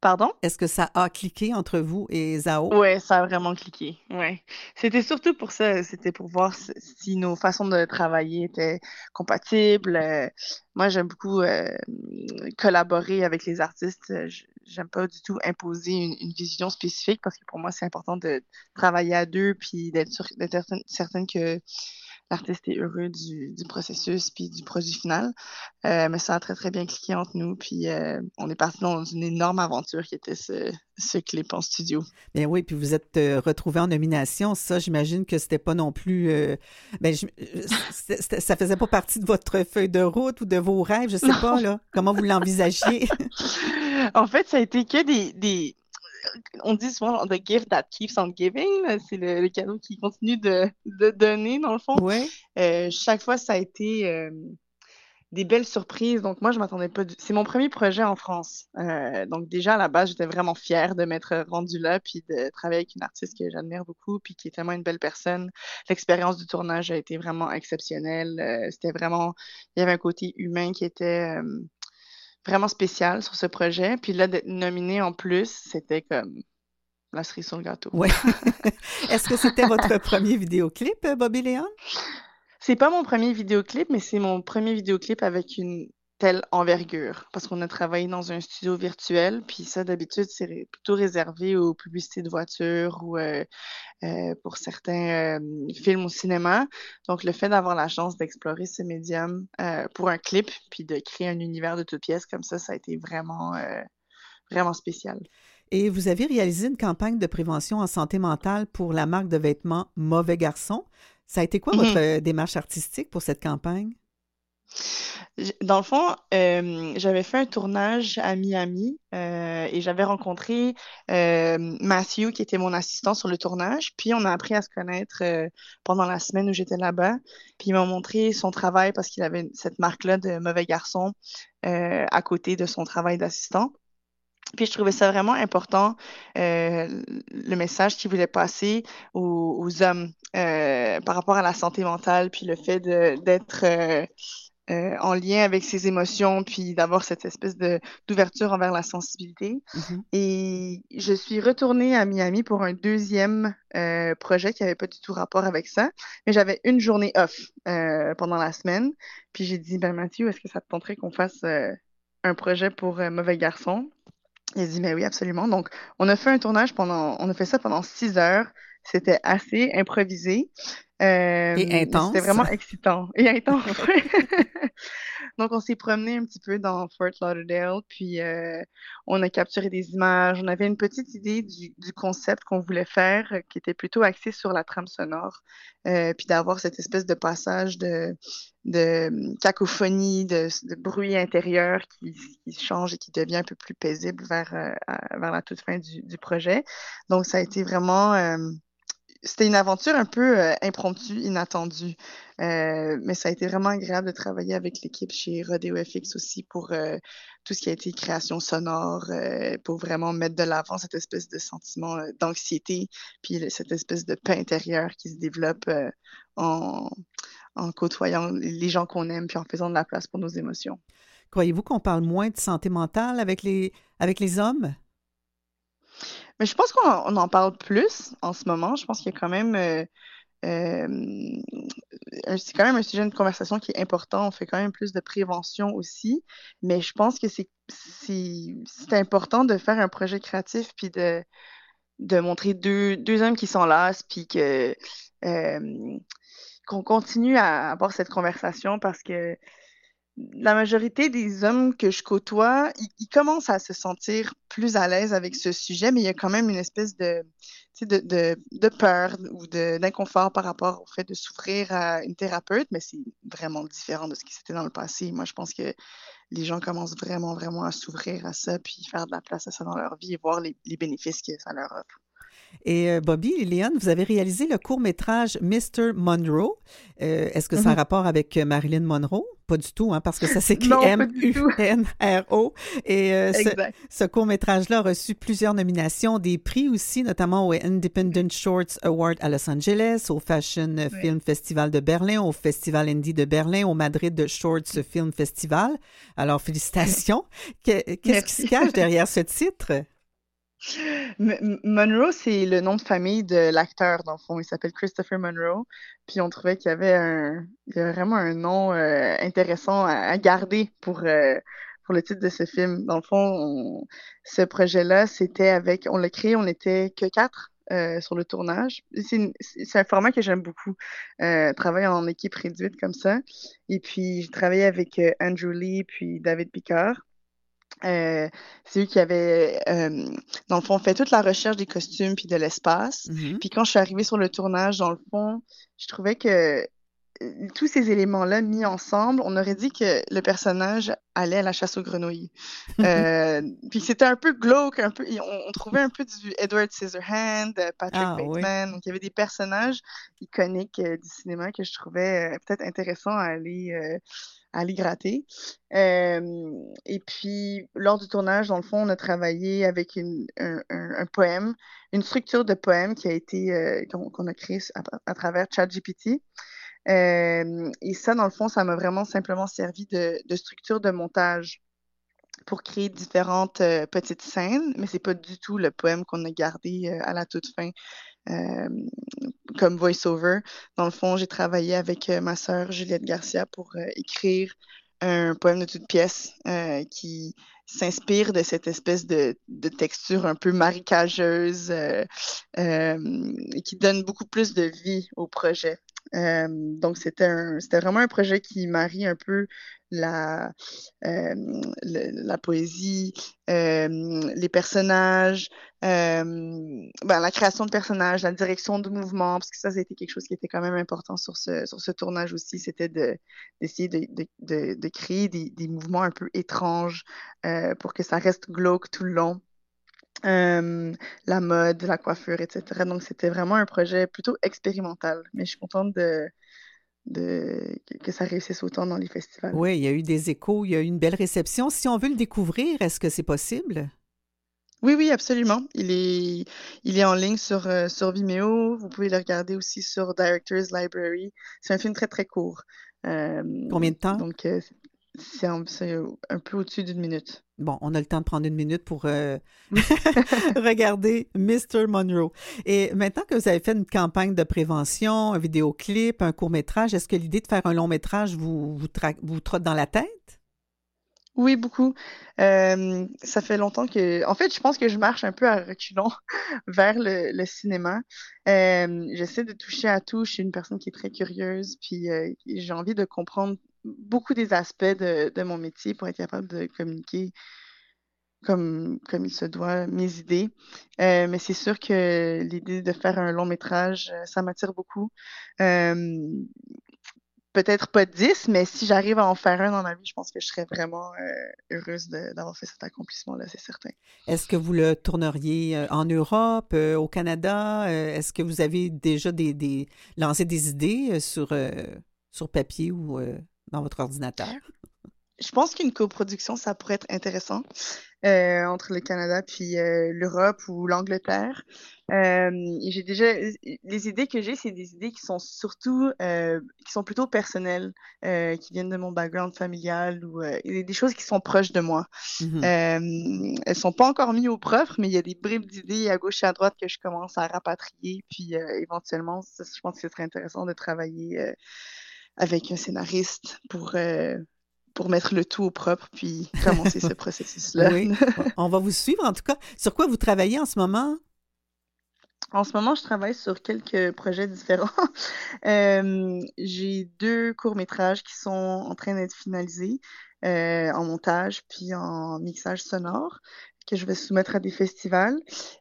L: Pardon?
B: Est-ce que ça a cliqué entre vous et Zao?
L: Oui, ça a vraiment cliqué. Ouais. C'était surtout pour ça. C'était pour voir si nos façons de travailler étaient compatibles. Euh, moi, j'aime beaucoup euh, collaborer avec les artistes. J'aime pas du tout imposer une, vision spécifique parce que pour moi, c'est important de travailler à deux puis d'être certaine que l'artiste est heureux du, du, processus puis du produit final. Euh, mais ça a très, très bien cliqué entre nous. Puis euh, on est parti dans une énorme aventure qui était ce, ce clip en studio.
B: Bien oui, puis vous êtes euh, retrouvé en nomination. Ça, j'imagine que c'était pas non plus. Euh, ben, je, ça faisait pas partie de votre feuille de route ou de vos rêves, je sais non. pas, là. Comment vous l'envisagiez?
L: en fait, ça a été que des, des on dit souvent the gift that keeps on giving, c'est le, le, cadeau qui continue de, de, donner, dans le fond.
B: Ouais.
L: Euh, chaque fois, ça a été euh, des belles surprises. Donc, moi, je m'attendais pas. Du... C'est mon premier projet en France. Euh, donc, déjà, à la base, j'étais vraiment fière de m'être rendue là, puis de travailler avec une artiste que j'admire beaucoup, puis qui est tellement une belle personne. L'expérience du tournage a été vraiment exceptionnelle. C'était vraiment. Il y avait un côté humain qui était vraiment spécial sur ce projet. Puis là, d'être nominé en plus, c'était comme la cerise sur le gâteau.
B: Ouais. Est-ce que c'était votre premier vidéoclip, Bobby Léon?
L: C'est pas mon premier vidéoclip, mais c'est mon premier vidéoclip avec une telle envergure. Parce qu'on a travaillé dans un studio virtuel, puis ça, d'habitude, c'est plutôt réservé aux publicités de voitures ou euh, euh, pour certains euh, films au cinéma. Donc, le fait d'avoir la chance d'explorer ce médium pour un clip, puis de créer un univers de toutes pièces comme ça, ça a été vraiment, vraiment spécial.
B: Et vous avez réalisé une campagne de prévention en santé mentale pour la marque de vêtements Mauvais Garçon. Ça a été quoi
L: Mhm.
B: votre démarche artistique pour cette campagne?
L: Dans le fond, euh, j'avais fait un tournage à Miami euh, et j'avais rencontré euh, Matthew, qui était mon assistant sur le tournage. Puis on a appris à se connaître pendant la semaine où j'étais là-bas. Puis il m'a montré son travail parce qu'il avait cette marque-là de mauvais garçon à côté de son travail d'assistant. Puis je trouvais ça vraiment important, le message qu'il voulait passer aux, hommes par rapport à la santé mentale, puis le fait d'être euh, en lien avec ses émotions, puis d'avoir cette espèce de d'ouverture envers la sensibilité.
B: Mhm.
L: Et je suis retournée à Miami pour un deuxième euh, projet qui n'avait pas du tout rapport avec ça, mais j'avais une journée off euh, pendant la semaine. Puis j'ai dit, ben Mathieu, est-ce que ça te tenterait qu'on fasse un projet pour Mauvais Garçon? Il a dit, mais oui, absolument. Donc, on a fait un tournage pendant, on a fait ça pendant six heures. C'était assez improvisé. Euh,
B: Et intense.
L: C'était vraiment excitant. Et intense. Donc, on s'est promené un petit peu dans Fort Lauderdale, puis euh, on a capturé des images. On avait une petite idée du, du concept qu'on voulait faire, euh, qui était plutôt axé sur la trame sonore, euh, puis d'avoir cette espèce de passage de, de hum, cacophonie, de, de bruit intérieur qui, qui change et qui devient un peu plus paisible vers, euh, vers la toute fin du, du projet. Donc, ça a été vraiment... c'était une aventure un peu euh, impromptue, inattendue, Euh, mais ça a été vraiment agréable de travailler avec l'équipe chez Rodeo FX aussi pour euh, tout ce qui a été création sonore, pour vraiment mettre de l'avant cette espèce de sentiment d'anxiété, puis cette espèce de paix intérieure qui se développe en, côtoyant les gens qu'on aime, puis en faisant de la place pour nos émotions.
B: Croyez-vous qu'on parle moins de santé mentale avec les hommes?
L: Mais je pense qu'on en, parle plus en ce moment. Je pense qu'il y a quand même, euh, euh, c'est quand même un sujet de conversation qui est important. On fait quand même plus de prévention aussi. Mais je pense que c'est, important de faire un projet créatif puis de, de montrer deux, hommes qui s'enlacent puis euh, qu'on continue à avoir cette conversation parce que la majorité des hommes que je côtoie, ils, commencent à se sentir plus à l'aise avec ce sujet, mais il y a quand même une espèce de, peur ou d'inconfort par rapport au fait de souffrir à une thérapeute, mais c'est vraiment différent de ce qui c'était dans le passé. Moi, je pense que les gens commencent vraiment, vraiment à s'ouvrir à ça, puis faire de la place à ça dans leur vie et voir les bénéfices que ça leur offre.
B: Et euh, Bobby Léon, vous avez réalisé le court-métrage Mr. Monroe. Euh, Est-ce que ça a
L: Mhm.
B: rapport avec euh, Marilyn Monroe? Pas du tout, hein, parce que ça s'écrit. M-U-N-R-O. Et euh, ce, court-métrage-là a reçu plusieurs nominations, des prix aussi, notamment au Independent Shorts Award à Los Angeles, au Fashion Film Festival de Berlin, au Festival Indie de Berlin, au Madrid Shorts Film Festival. Alors, félicitations. Que- Qu'est-ce qui se cache derrière ce titre?
L: Monroe, c'est le nom de famille de l'acteur, dans le fond. Il s'appelle Christopher Monroe. Puis on trouvait qu'il y avait un, il y vraiment un nom euh, intéressant à, garder pour, euh, pour le titre de ce film. Dans le fond, on- ce projet-là, c'était avec, on l'a créé, on n'était que quatre euh, sur le tournage. C'est un format que j'aime beaucoup, travailler en équipe réduite comme ça. Et puis, j'ai travaillé avec Andrew Lee puis David Picard. Euh, c'est eux qui avaient, euh, dans le fond, fait toute la recherche des costumes puis de l'espace.
B: Mhm.
L: Puis quand je suis arrivée sur le tournage, dans le fond, je trouvais que tous ces éléments-là mis ensemble, on aurait dit que le personnage allait à la chasse aux grenouilles. Euh, puis c'était un peu glauque, un peu, on, on trouvait un peu du Edward Scissorhand, euh, Patrick
B: Ah, oui.
L: Bateman. Donc il y avait des personnages iconiques euh, du cinéma que je trouvais euh, peut-être intéressant à aller, euh, à aller gratter. Euh, et puis lors du tournage, dans le fond, on a travaillé avec une, un, un- un poème, une structure de poème qui a été euh, qu'on qu'on a créée à, à travers ChatGPT. Euh, et ça, dans le fond, ça m'a vraiment simplement servi de, structure de montage pour créer différentes euh, petites scènes, mais c'est pas du tout le poème qu'on a gardé euh, à la toute fin comme voice-over. Dans le fond, j'ai travaillé avec ma sœur Juliette Garcia pour écrire un poème de toute pièce qui s'inspire de cette espèce de, texture un peu marécageuse euh, qui donne beaucoup plus de vie au projet. Euh, donc, c'était c'était vraiment un projet qui marie un peu la, euh, la poésie, euh, les personnages, ben, la création de personnages, la direction du mouvement, parce que ça, été quelque chose qui était quand même important sur ce, sur ce tournage aussi, c'était de, d'essayer de, de, de, de créer des, des mouvements un peu étranges pour que ça reste glauque tout le long. Euh, la mode, la coiffure, etc. Donc, c'était vraiment un projet plutôt expérimental, mais je suis contente de, de, que, ça réussisse autant dans les festivals.
B: Oui, il y a eu des échos, il y a eu une belle réception. Si on veut le découvrir, est-ce que c'est possible?
L: Oui, oui, absolument. Il est, il est en ligne sur, euh, sur Vimeo. Vous pouvez le regarder aussi sur Director's Library. C'est un film très, très court. Euh,
B: Combien de temps?
L: donc, c'est un, un peu au-dessus d'une minute.
B: Bon, on a le temps de prendre une minute pour euh, regarder Mr. Monroe. Et maintenant que vous avez fait une campagne de prévention, un vidéoclip, un court-métrage, est-ce que l'idée de faire un long-métrage vous, vous, vous trotte dans la tête?
L: Oui, beaucoup. Euh, ça fait longtemps que... En fait, je pense que je marche un peu à reculons vers le, le cinéma. Euh, j'essaie de toucher à tout. Je suis une personne qui est très curieuse, puis j'ai envie de comprendre beaucoup des aspects de, mon métier pour être capable de communiquer comme, il se doit mes idées. Euh, mais c'est sûr que l'idée de faire un long métrage, euh, ça m'attire beaucoup. Peut-être pas 10, mais si j'arrive à en faire un dans ma vie, je pense que je serais vraiment euh, heureuse d'avoir fait cet accomplissement-là, c'est certain.
B: Est-ce que vous le tourneriez en Europe, au Canada? Est-ce que vous avez déjà des, des- lancé des idées sur, sur papier ou dans votre ordinateur?
L: Je pense qu'une coproduction, ça pourrait être intéressant euh, entre le Canada puis euh, l'Europe ou l'Angleterre. Euh, j'ai déjà les idées que j'ai, c'est des idées qui sont surtout qui sont plutôt personnelles, qui viennent de mon background familial ou des choses qui sont proches de moi.
B: Mhm.
L: Euh, elles sont pas encore mises au propre, mais il y a des bribes d'idées à gauche et à droite que je commence à rapatrier. Puis éventuellement, je pense que ce serait intéressant de travailler avec un scénariste pour euh, pour mettre le tout au propre puis commencer ce processus-là.
B: Oui, on va vous suivre en tout cas. Sur quoi vous travaillez en ce moment?
L: En ce moment, je travaille sur quelques projets différents. Euh, j'ai deux courts-métrages qui sont en train d'être finalisés euh, en montage puis en mixage sonore que je vais soumettre à des festivals.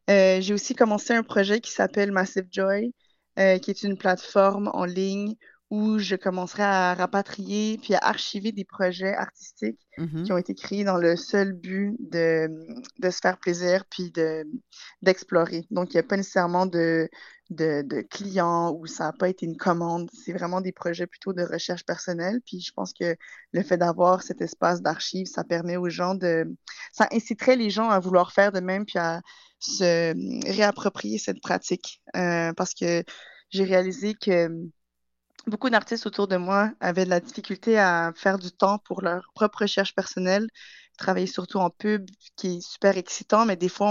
L: Euh, j'ai aussi commencé un projet qui s'appelle Massive Joy, euh, qui est une plateforme en ligne où je commencerai à rapatrier puis à archiver des projets artistiques
B: Mhm.
L: qui ont été créés dans le seul but de, de se faire plaisir puis de, d'explorer. Donc, il n'y a pas nécessairement de, de, de clients ou ça n'a pas été une commande. C'est vraiment des projets plutôt de recherche personnelle. Puis, je pense que le fait d'avoir cet espace d'archives, ça permet aux gens de... Ça inciterait les gens à vouloir faire de même puis à se réapproprier cette pratique. Euh, parce que j'ai réalisé que beaucoup d'artistes autour de moi avaient de la difficulté à faire du temps pour leur propre recherche personnelle, travailler surtout en pub, qui est super excitant, mais des fois,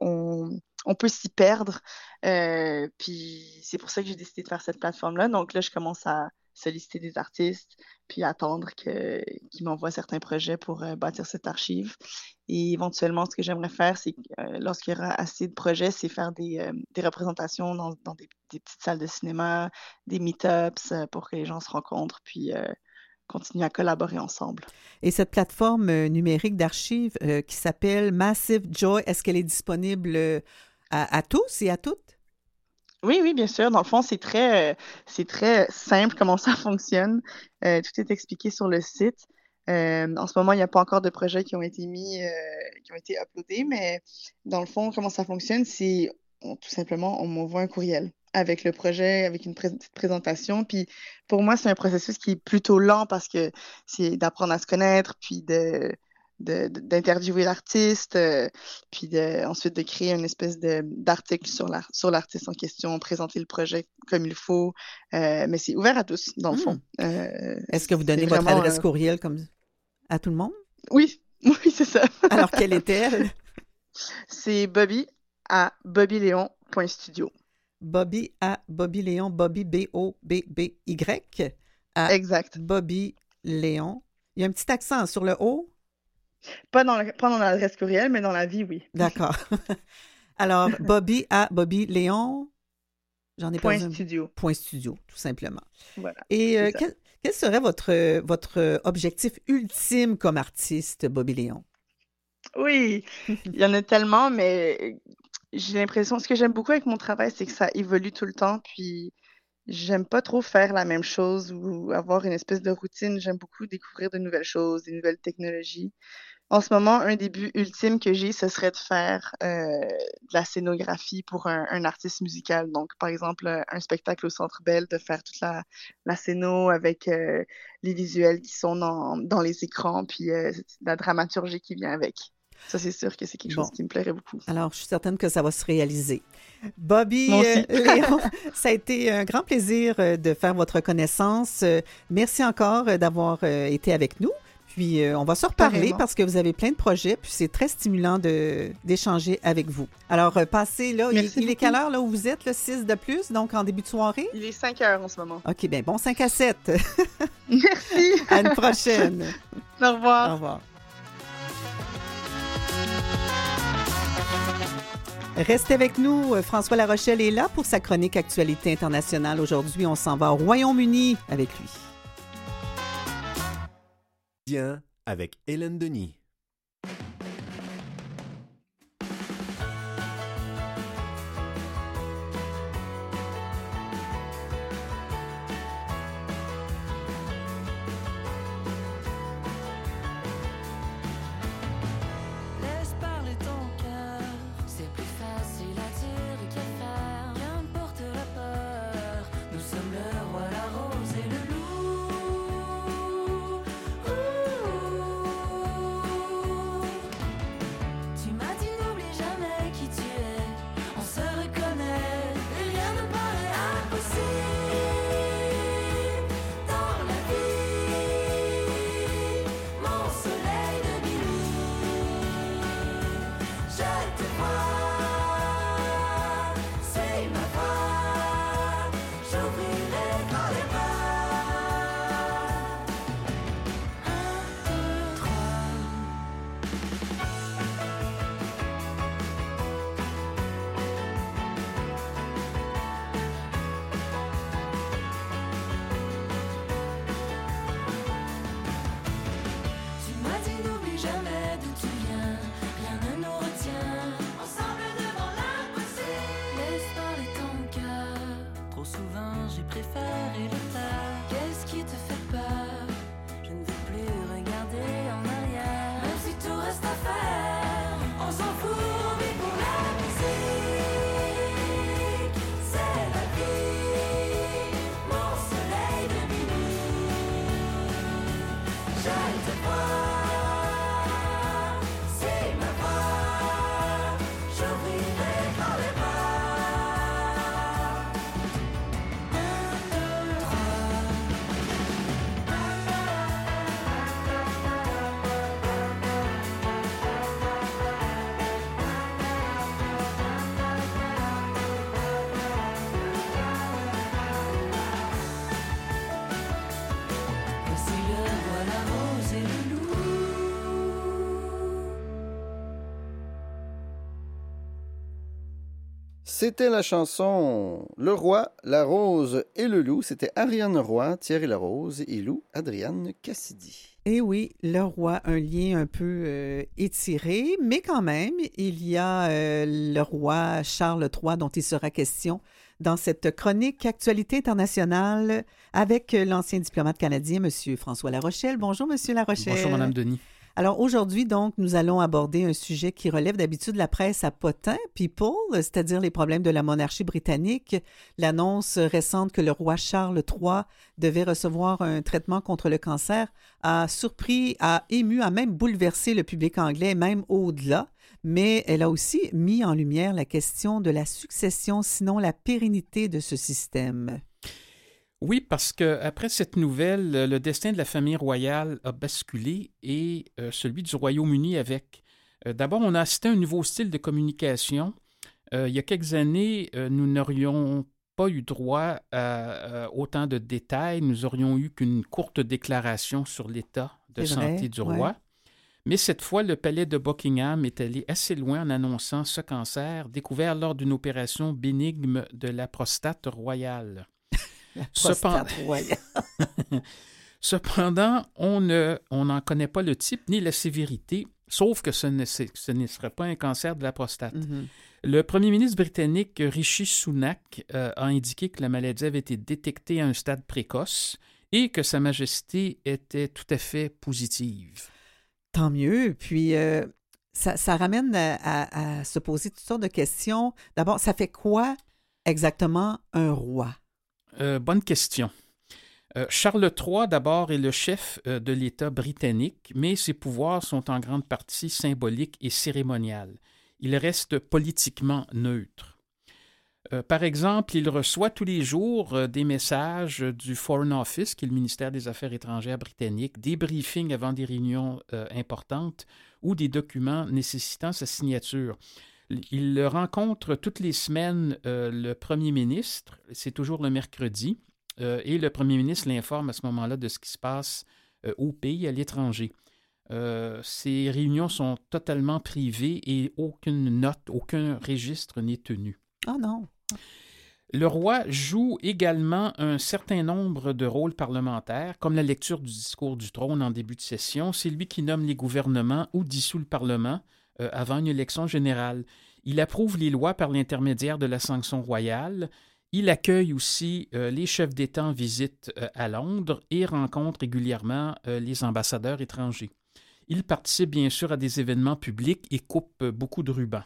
L: on, peut s'y perdre. Euh, puis c'est pour ça que j'ai décidé de faire cette plateforme-là. Donc là, je commence à solliciter des artistes, puis attendre qu'ils m'envoient certains projets pour euh, bâtir cette archive. Et éventuellement, ce que j'aimerais faire, c'est euh, lorsqu'il y aura assez de projets, c'est faire des, euh, représentations dans, des, petites salles de cinéma, des meet-ups pour que les gens se rencontrent, puis continuer à collaborer ensemble.
B: Et cette plateforme numérique d'archives qui s'appelle Massive Joy, est-ce qu'elle est disponible à tous et à toutes?
L: Oui, oui, bien sûr. Dans le fond, c'est très, euh, c'est très simple comment ça fonctionne. Euh, tout est expliqué sur le site. Euh, en ce moment, il n'y a pas encore de projets qui ont été mis, euh, qui ont été uploadés, mais dans le fond, comment ça fonctionne, c'est on- tout simplement, on m'envoie un courriel avec le projet, avec une présentation. Puis pour moi, c'est un processus qui est plutôt lent parce que c'est d'apprendre à se connaître, puis de- d'interviewer l'artiste, euh, puis de, ensuite de créer une espèce d'article sur l'ar- sur l'artiste en question, présenter le projet comme il faut. Euh, mais c'est ouvert à tous, dans le
B: Hmm.
L: fond. Euh,
B: Est-ce que vous donnez votre
L: vraiment,
B: adresse courriel comme à tout le monde?
L: Oui, oui, c'est ça.
B: Alors, quelle était-elle?
L: C'est Bobby à bobbyléon.studio.
B: Bobby à Bobby Léon, Bobby B-O-B-B-Y
L: Exact.
B: Bobby Léon. Il y a un petit accent sur le O?
L: Pas dans, le- pas dans l'adresse courriel, mais dans la vie, oui.
B: D'accord. Alors, Bobby à Bobby Léon, j'en ai
L: Point
B: un-
L: studio.
B: Point studio, tout simplement.
L: Voilà.
B: Et euh, quel serait votre, votre objectif ultime comme artiste, Bobby Léon?
L: Oui, il y en a tellement, mais j'ai l'impression, ce que j'aime beaucoup avec mon travail, c'est que ça évolue tout le temps, puis j'aime pas trop faire la même chose ou avoir une espèce de routine. J'aime beaucoup découvrir de nouvelles choses, des nouvelles technologies. En ce moment, un des buts ultimes que j'ai, ce serait de faire euh, de la scénographie pour un, un artiste musical. Donc, par exemple, un, un spectacle au Centre Bell, de faire toute la, la scéno avec euh, les visuels qui sont dans, dans les écrans, puis euh, la dramaturgie qui vient avec. Ça, c'est sûr que c'est quelque chose qui me plairait beaucoup.
B: Alors, je suis certaine que ça va se réaliser. Bobby euh. Léon, ça a été un grand plaisir euh, de faire votre connaissance. Euh, Merci encore euh, d'avoir euh, été avec nous. Puis, euh, on va se reparler parce que vous avez plein de projets, puis c'est très stimulant de- d'échanger avec vous. Alors, euh, passez là. Il,
L: Merci
B: il est quelle heure là où vous êtes, le 6 de plus, donc en début de soirée?
L: Il est 5 heures en ce moment.
B: OK, bien, bon 5 à 7.
L: Merci.
B: à une prochaine.
L: Au revoir.
B: Au revoir. Restez avec nous. François Larochelle est là pour sa chronique Actualité internationale. Aujourd'hui, on s'en va au Royaume-Uni avec lui.
J: Bien avec Hélène Denis.
C: C'était la chanson Le Roi, la Rose et le Loup. C'était Ariane Roy, Thierry Larose et Lou, Adriane Cassidy.
B: Et oui, le roi, un lien un peu euh, étiré, mais quand même, il y a euh, le roi Charles III dont il sera question dans cette chronique Actualité internationale avec l'ancien diplomate canadien, M. François Larochelle. Bonjour, M. Larochelle.
D: Bonjour, Madame Denis.
B: Alors aujourd'hui, donc, nous allons aborder un sujet qui relève d'habitude de la presse à potin, People, c'est-à-dire les problèmes de la monarchie britannique. L'annonce récente que le roi Charles III devait recevoir un traitement contre le cancer a surpris, a ému, a même bouleversé le public anglais, même au-delà. Mais elle a aussi mis en lumière la question de la succession, sinon la pérennité de ce système.
M: Oui, parce que après cette nouvelle, le destin de la famille royale a basculé et euh, celui du Royaume-Uni avec. Euh, D'abord, on a assisté à un nouveau style de communication. Euh, il y a quelques années, euh, nous n'aurions pas eu droit à euh, autant de détails. Nous aurions eu qu'une courte déclaration sur l'état de santé
B: vrai,
M: du
B: ouais.
M: roi. Mais cette fois, le palais de Buckingham est allé assez loin en annonçant ce cancer découvert lors d'une opération bénigne de la prostate royale. Cependant-. Cependant, on ne- on n'en connaît pas le type ni la sévérité, sauf que ce ne, c'est- ce ne serait pas un cancer de la prostate.
B: Mhm.
M: Le premier ministre britannique Rishi Sunak euh, a indiqué que la maladie avait été détectée à un stade précoce et que Sa Majesté était tout à fait positive.
B: Tant mieux. Puis, euh, ça, ça ramène à, à- à se poser toutes sortes de questions. D'abord, ça fait quoi exactement un roi?
M: Euh, bonne question. Euh, Charles III, d'abord, est le chef euh, de l'État britannique, mais ses pouvoirs sont en grande partie symboliques et cérémoniales. Il reste politiquement neutre. Par exemple, il reçoit tous les jours des messages du Foreign Office, qui est le ministère des Affaires étrangères britannique, des briefings avant des réunions importantes ou des documents nécessitant sa signature. Il rencontre toutes les semaines euh, le premier ministre, c'est toujours le mercredi, euh, et le premier ministre l'informe à ce moment-là de ce qui se passe euh, au pays, à l'étranger. Ces réunions sont totalement privées et aucune note, aucun registre n'est tenu.
B: Ah non.
M: Le roi joue également un certain nombre de rôles parlementaires, comme la lecture du discours du trône en début de session. C'est lui qui nomme les gouvernements ou dissout le Parlement euh, avant une élection générale. Il approuve les lois par l'intermédiaire de la sanction royale. Il accueille aussi euh, les chefs d'État en visite euh, à Londres et rencontre régulièrement les ambassadeurs étrangers. Il participe bien sûr à des événements publics et coupe beaucoup de rubans.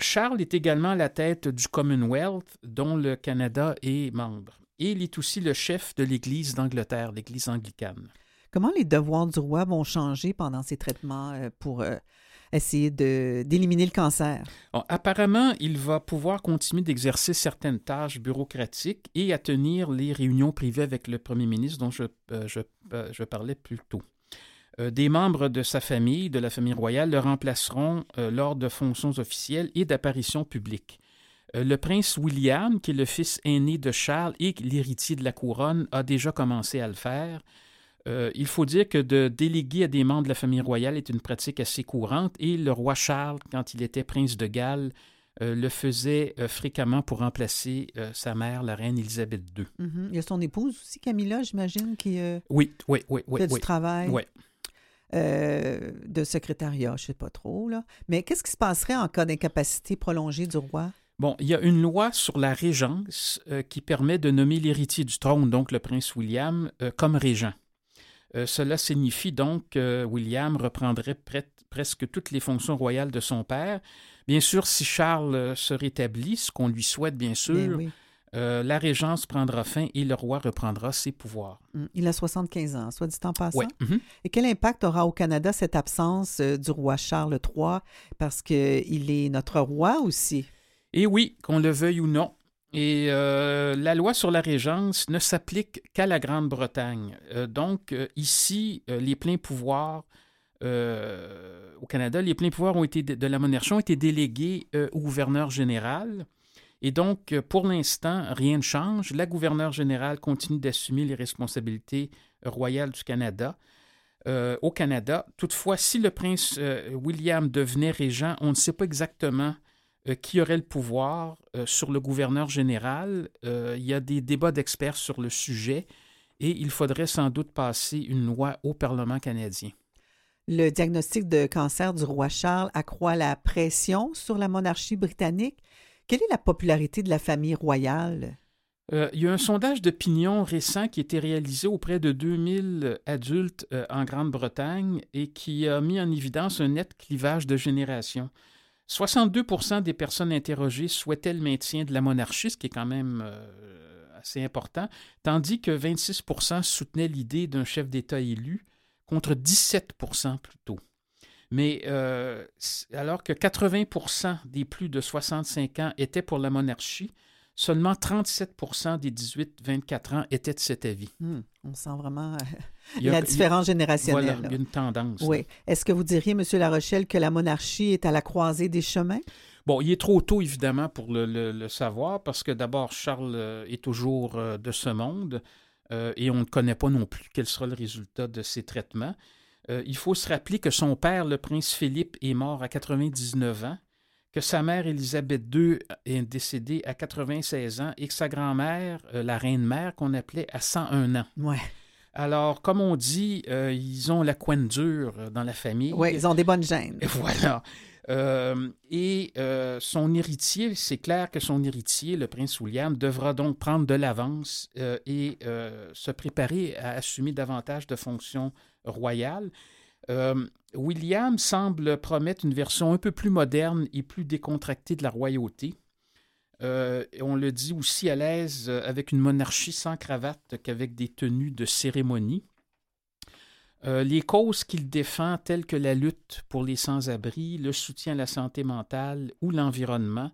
M: Charles est également à la tête du Commonwealth, dont le Canada est membre. Et il est aussi le chef de l'Église d'Angleterre, l'Église anglicane.
B: Comment les devoirs du roi vont changer pendant ces traitements pour essayer d'éliminer le cancer?
M: Apparemment, il va pouvoir continuer d'exercer certaines tâches bureaucratiques et à tenir les réunions privées avec le premier ministre dont je, euh, euh, parlais plus tôt. Euh, des membres de sa famille, de la famille royale, le remplaceront lors de fonctions officielles et d'apparitions publiques. Le prince William, qui est le fils aîné de Charles et l'héritier de la couronne, a déjà commencé à le faire. Euh, il faut dire que de déléguer à des membres de la famille royale est une pratique assez courante et le roi Charles, quand il était prince de Galles, euh, le faisait euh, fréquemment pour remplacer euh, sa mère, la reine Élisabeth II.
B: Mhm. Il y a son épouse aussi, Camilla, j'imagine, qui
M: Oui, oui, oui, oui.
B: fait
M: oui.
B: du travail
M: Oui.
B: de secrétariat, je ne sais pas trop. Là. Mais qu'est-ce qui se passerait en cas d'incapacité prolongée du roi?
M: Bon, il y a une loi sur la régence qui permet de nommer l'héritier du trône, donc le prince William, comme régent. Euh, cela signifie donc que William reprendrait presque toutes les fonctions royales de son père. Bien sûr, si Charles euh, se rétablit, ce qu'on lui souhaite bien sûr,
B: Ben oui.
M: euh, la régence prendra fin et le roi reprendra ses pouvoirs.
B: Mm. Il a 75 ans, soit dit en passant.
M: Ouais. mhm.
B: Et quel impact aura au Canada cette absence du roi Charles III? Parce qu'il est notre roi aussi.
M: Et oui, qu'on le veuille ou non. Et euh, la loi sur la régence ne s'applique qu'à la Grande-Bretagne. Euh, donc, euh, ici, les pleins pouvoirs au Canada, les pleins pouvoirs ont été de, de la monarchie ont été délégués au gouverneur général. Et donc, pour l'instant, rien ne change. La gouverneure générale continue d'assumer les responsabilités royales du Canada. Au Canada. Toutefois, si le prince William devenait régent, on ne sait pas exactement qui aurait le pouvoir euh, sur le gouverneur général? Euh, il y a des débats d'experts sur le sujet et il faudrait sans doute passer une loi au Parlement canadien.
B: Le diagnostic de cancer du roi Charles accroît la pression sur la monarchie britannique. Quelle est la popularité de la famille royale?
M: Euh, il y a un sondage d'opinion récent qui a été réalisé auprès de 2000 adultes euh, en Grande-Bretagne et qui a mis en évidence un net clivage de génération. 62% des personnes interrogées souhaitaient le maintien de la monarchie, ce qui est quand même euh, assez important, tandis que 26% soutenaient l'idée d'un chef d'État élu, contre 17 plus tôt. Mais euh, alors que 80% des plus de 65 ans étaient pour la monarchie, seulement 37% des 18-24 ans étaient de cet avis.
B: Hmm, on sent vraiment euh,
M: Il y a-
B: la différence générationnelle.
M: Voilà,
B: là.
M: il y a une tendance.
B: Oui. Est-ce que vous diriez, M. Larochelle, que la monarchie est à la croisée des chemins?
M: Bon, il est trop tôt, évidemment, pour le, le- le savoir, parce que d'abord, Charles euh, est toujours euh, de ce monde euh, et on ne connaît pas non plus quel sera le résultat de ses traitements. Euh, il faut se rappeler que son père, le prince Philippe, est mort à 99 ans, que sa mère, Élisabeth II, est décédée à 96 ans et que sa grand-mère, euh, la reine-mère, qu'on appelait à 101 ans.
B: Ouais.
M: Alors, comme on dit, euh, ils ont la couenne dure dans la famille.
B: Oui, ils ont des bonnes gènes.
M: Voilà. Euh, et euh, son héritier, c'est clair que son héritier, le prince William, devra donc prendre de l'avance euh, et se préparer à assumer davantage de fonctions royales. William semble promettre une version un peu plus moderne et plus décontractée de la royauté. Euh, et on le dit aussi à l'aise euh, avec une monarchie sans cravate qu'avec des tenues de cérémonie. Euh, les causes qu'il défend, telles que la lutte pour les sans-abri, le soutien à la santé mentale ou l'environnement,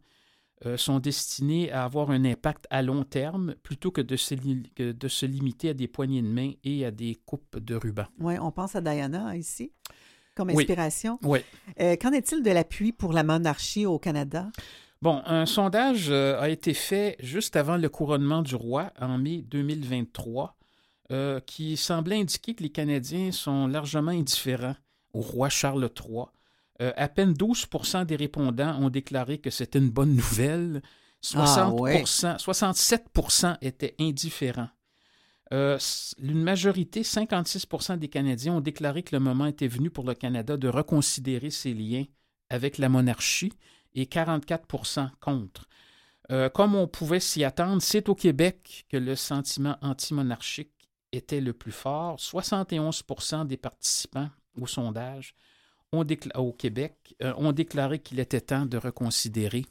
M: euh, sont destinées à avoir un impact à long terme plutôt que de, se li- que de se limiter à des poignées de main et à des coupes de ruban.
B: Oui, on pense à Diana ici, comme
M: Oui.
B: inspiration.
M: Oui.
B: Euh, Qu'en est-il de l'appui pour la monarchie au Canada?
M: Bon, un sondage euh, a été fait juste avant le couronnement du roi en mai 2023 euh, qui semblait indiquer que les Canadiens sont largement indifférents au roi Charles III. Euh, à peine 12% des répondants ont déclaré que c'était une bonne nouvelle. 60
B: Ah ouais.
M: 67 étaient indifférents. Euh, une majorité, 56% des Canadiens, ont déclaré que le moment était venu pour le Canada de reconsidérer ses liens avec la monarchie et 44% contre. Euh, comme on pouvait s'y attendre, c'est au Québec que le sentiment anti-monarchique était le plus fort. 71% des participants au sondage au Québec euh, ont déclaré qu'il était temps de reconsidérer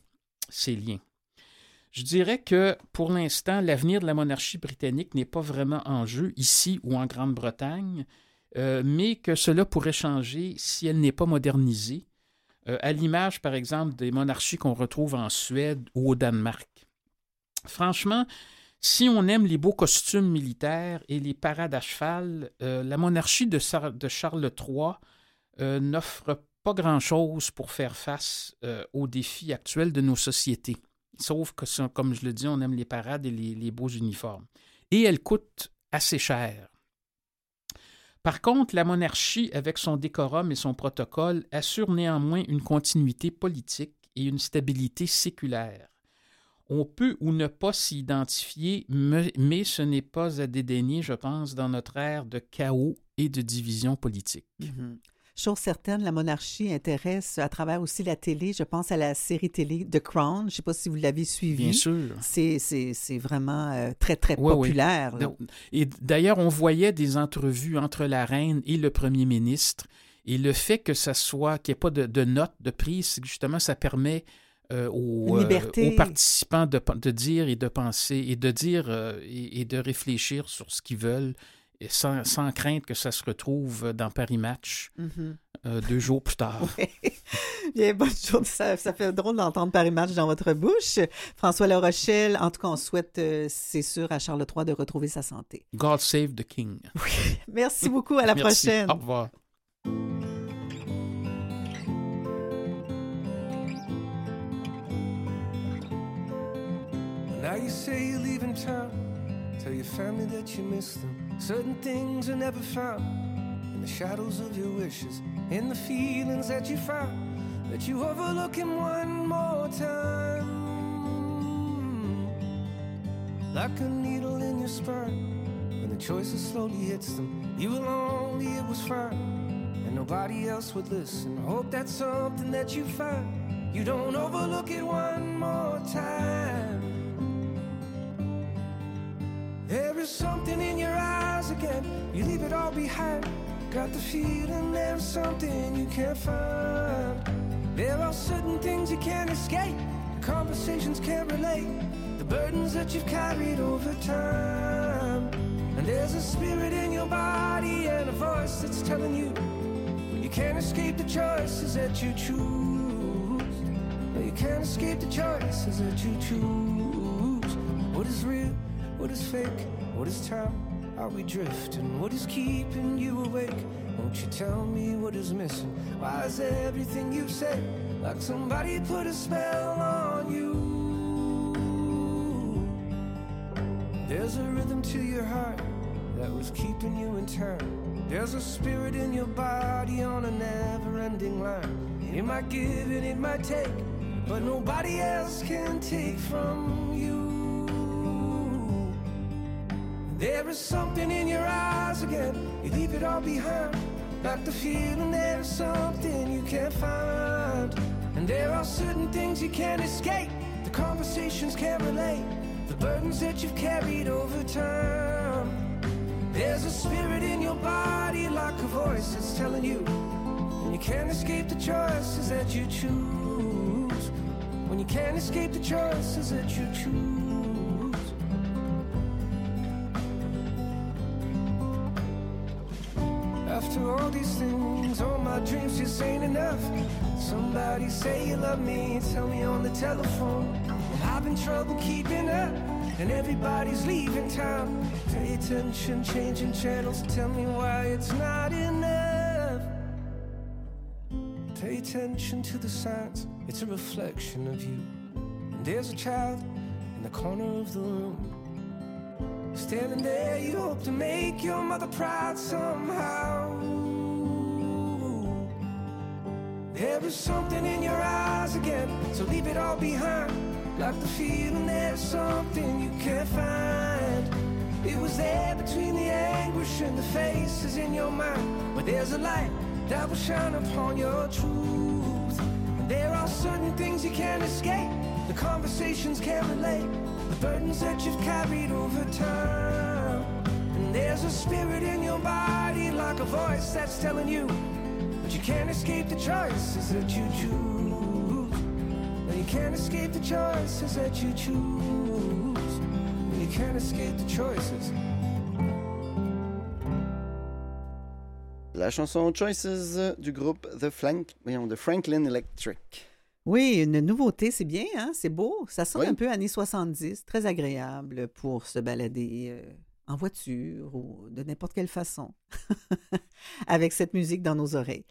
M: ces liens. Je dirais que pour l'instant, l'avenir de la monarchie britannique n'est pas vraiment en jeu ici ou en Grande-Bretagne, euh, mais que cela pourrait changer si elle n'est pas modernisée, euh, à l'image, par exemple, des monarchies qu'on retrouve en Suède ou au Danemark. Franchement, si on aime les beaux costumes militaires et les parades à cheval, euh, la monarchie de, Charles III euh, n'offre pas grand-chose pour faire face aux défis actuels de nos sociétés. Sauf que, comme je le dis, on aime les parades et les, les beaux uniformes. Et elle coûte assez cher. Par contre, la monarchie, avec son décorum et son protocole, assure néanmoins une continuité politique et une stabilité séculaire. On peut ou ne pas s'y identifier, mais ce n'est pas à dédaigner, je pense, dans notre ère de chaos et de division politique.
B: Mhm. Chose certaine, la monarchie intéresse à travers aussi la télé. Je pense à la série télé The Crown. Je ne sais pas si vous l'avez suivi.
M: Bien sûr.
B: C'est, vraiment euh, très, très
M: Oui,
B: populaire.
M: Et d'ailleurs, on voyait des entrevues entre la reine et le premier ministre. Et le fait que ça soit, qu'il n'y ait pas de, de notes de prise, c'est que justement, ça permet euh, aux, euh, aux participants de, de dire et de penser et de dire euh, et, et de réfléchir sur ce qu'ils veulent et sans, sans crainte que ça se retrouve dans Paris Match
B: Mhm.
M: euh, deux jours plus tard.
B: Bien, bonne journée. Ça, ça fait drôle d'entendre Paris Match dans votre bouche. François La Rochelle, en tout cas, on souhaite, euh, c'est sûr, à Charles III de retrouver sa santé.
M: God save the king.
B: Merci beaucoup. À la
M: Merci.
B: prochaine.
M: Au revoir.
I: Now you say you're leaving town. Tell your family that you miss them. Certain things are never found in the shadows of your wishes, in the feelings that you found that you overlook him one more time. Like a needle in your spine, when the choices slowly hits them, you were lonely, it was fine, and nobody else would listen. Hope that's something that you find. You don't overlook it one more time. There is something in your eyes again. You leave it all behind. Got the feeling there's something you can't find. There are certain things you can't escape. Conversations can't relate. The burdens that you've carried over time. And there's a spirit in your body and a voice that's telling you you can't escape the choices that you choose. You can't escape the choices that you choose. What is real? What is fake? What is time? Are we drifting? What is keeping you awake? Won't you tell me what is missing? Why is everything you say like somebody put a spell on you? There's a rhythm to your heart that was keeping you in time. There's a spirit in your body on a never ending line. It might give and it might take, but nobody else can take from you. There is something in your eyes again. You leave it all behind. Like the feeling there's something you can't find. And there are certain things you can't escape. The conversations can't relate. The burdens that you've carried over time. There's a spirit in your body like a voice that's telling you. And you can't escape the choices that you choose. When you can't escape the choices that you choose. These things, all my dreams just ain't enough. Somebody say you love me, tell me on the telephone. I've been trouble keeping up, and everybody's leaving town. Pay attention, changing channels, tell me why it's not enough. Pay attention to the signs, it's a reflection of you. And there's a child in the corner of the room. Standing there, you hope to make your mother proud somehow. There is something in your eyes again, so leave it all behind. Like the feeling there's something you can't find. It was there between the anguish and the faces in your mind. But there's a light that will shine upon your truth. And there are certain things you can't escape, the conversations can't relate the burdens that you've carried over time. And there's a spirit in your body like a voice that's telling you, but you can't escape the choices that you choose. No, you can't escape the choices that you choose. No, you can't escape the choices.
C: La chanson Choices du groupe The, Flank, The Franklin Electric.
B: Oui, une nouveauté, c'est bien, hein? c'est beau. Ça sonne
C: Oui.
B: un peu années 70, très agréable pour se balader euh, en voiture ou de n'importe quelle façon, avec cette musique dans nos oreilles.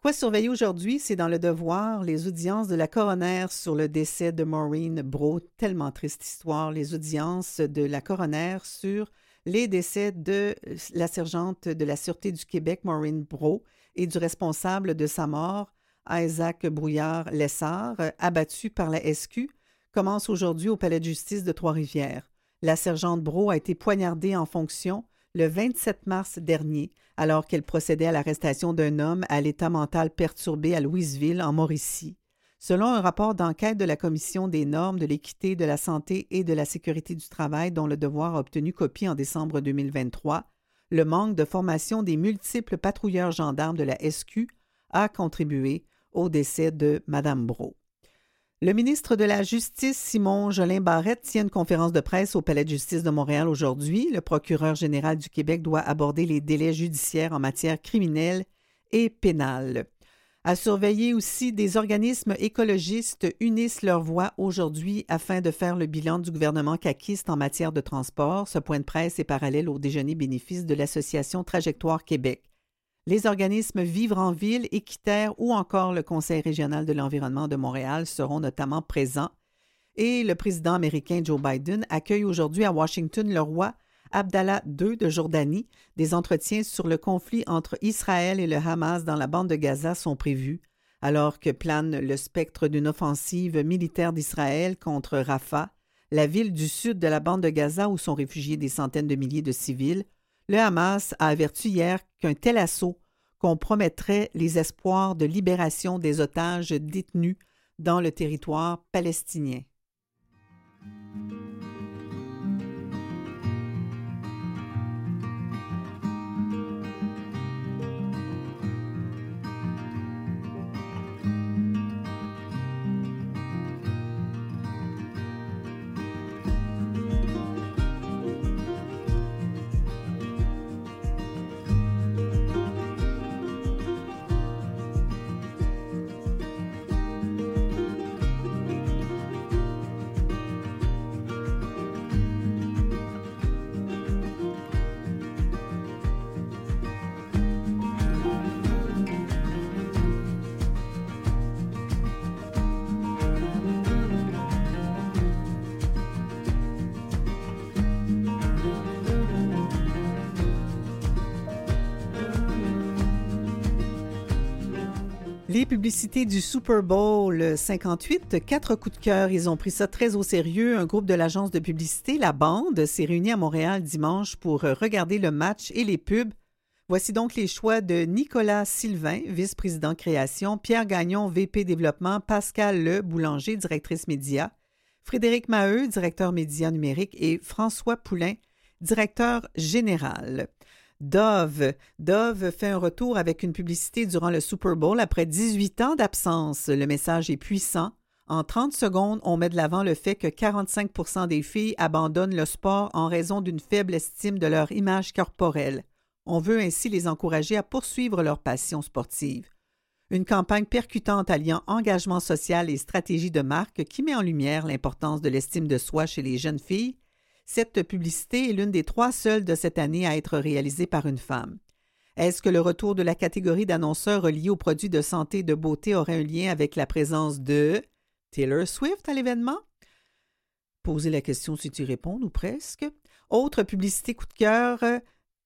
B: Quoi surveiller aujourd'hui, c'est dans le devoir les audiences de la coroner sur le décès de Maureen Bro. Tellement triste histoire, les audiences de la coroner sur les décès de la sergente de la Sûreté du Québec, Maureen Bro, et du responsable de sa mort, Isaac Brouillard-Lessard, abattu par la SQ, commence aujourd'hui au Palais de justice de Trois-Rivières. La sergente Bro a été poignardée en fonction le 27 mars dernier, alors qu'elle procédait à l'arrestation d'un homme à l'état mental perturbé à Louisville, en Mauricie. Selon un rapport d'enquête de la Commission des normes de l'équité, de la santé et de la sécurité du travail dont le devoir a obtenu copie en décembre 2023, le manque de formation des multiples patrouilleurs gendarmes de la SQ a contribué au décès de Mme Bro. Le ministre de la Justice, Simon Jolin Barrette, tient une conférence de presse au Palais de justice de Montréal aujourd'hui. Le procureur général du Québec doit aborder les délais judiciaires en matière criminelle et pénale. À surveiller aussi, des organismes écologistes unissent leur voix aujourd'hui afin de faire le bilan du gouvernement caquiste en matière de transport. Ce point de presse est parallèle au déjeuner bénéfice de l'Association Trajectoire Québec. Les organismes Vivre en ville, Équiterre ou encore le Conseil régional de l'environnement de Montréal seront notamment présents. Et le président américain Joe Biden accueille aujourd'hui à Washington le roi Abdallah II de Jordanie. Des entretiens sur le conflit entre Israël et le Hamas dans la bande de Gaza sont prévus. Alors que plane le spectre d'une offensive militaire d'Israël contre Rafah, la ville du sud de la bande de Gaza où sont réfugiés des centaines de milliers de civils, le Hamas a averti hier qu'un tel assaut compromettrait les espoirs de libération des otages détenus dans le territoire palestinien. Les publicités du Super Bowl 58, quatre coups de cœur, ils ont pris ça très au sérieux. Un groupe de l'agence de publicité, La Bande, s'est réuni à Montréal dimanche pour regarder le match et les pubs. Voici donc les choix de Nicolas Sylvain, vice-président création, Pierre Gagnon, VP développement, Pascal Le, boulanger, directrice média, Frédéric Maheu, directeur média numérique et François Poulain, directeur général. Dove. Dove fait un retour avec une publicité durant le Super Bowl après 18 ans d'absence. Le message est puissant. En 30 secondes, on met de l'avant le fait que 45% des filles abandonnent le sport en raison d'une faible estime de leur image corporelle. On veut ainsi les encourager à poursuivre leur passion sportive. Une campagne percutante alliant engagement social et stratégie de marque qui met en lumière l'importance de l'estime de soi chez les jeunes filles cette publicité est l'une des trois seules de cette année à être réalisée par une femme. Est-ce que le retour de la catégorie d'annonceurs reliés aux produits de santé et de beauté aurait un lien avec la présence de Taylor Swift à l'événement? Posez la question si tu réponds ou presque. Autre publicité coup de cœur,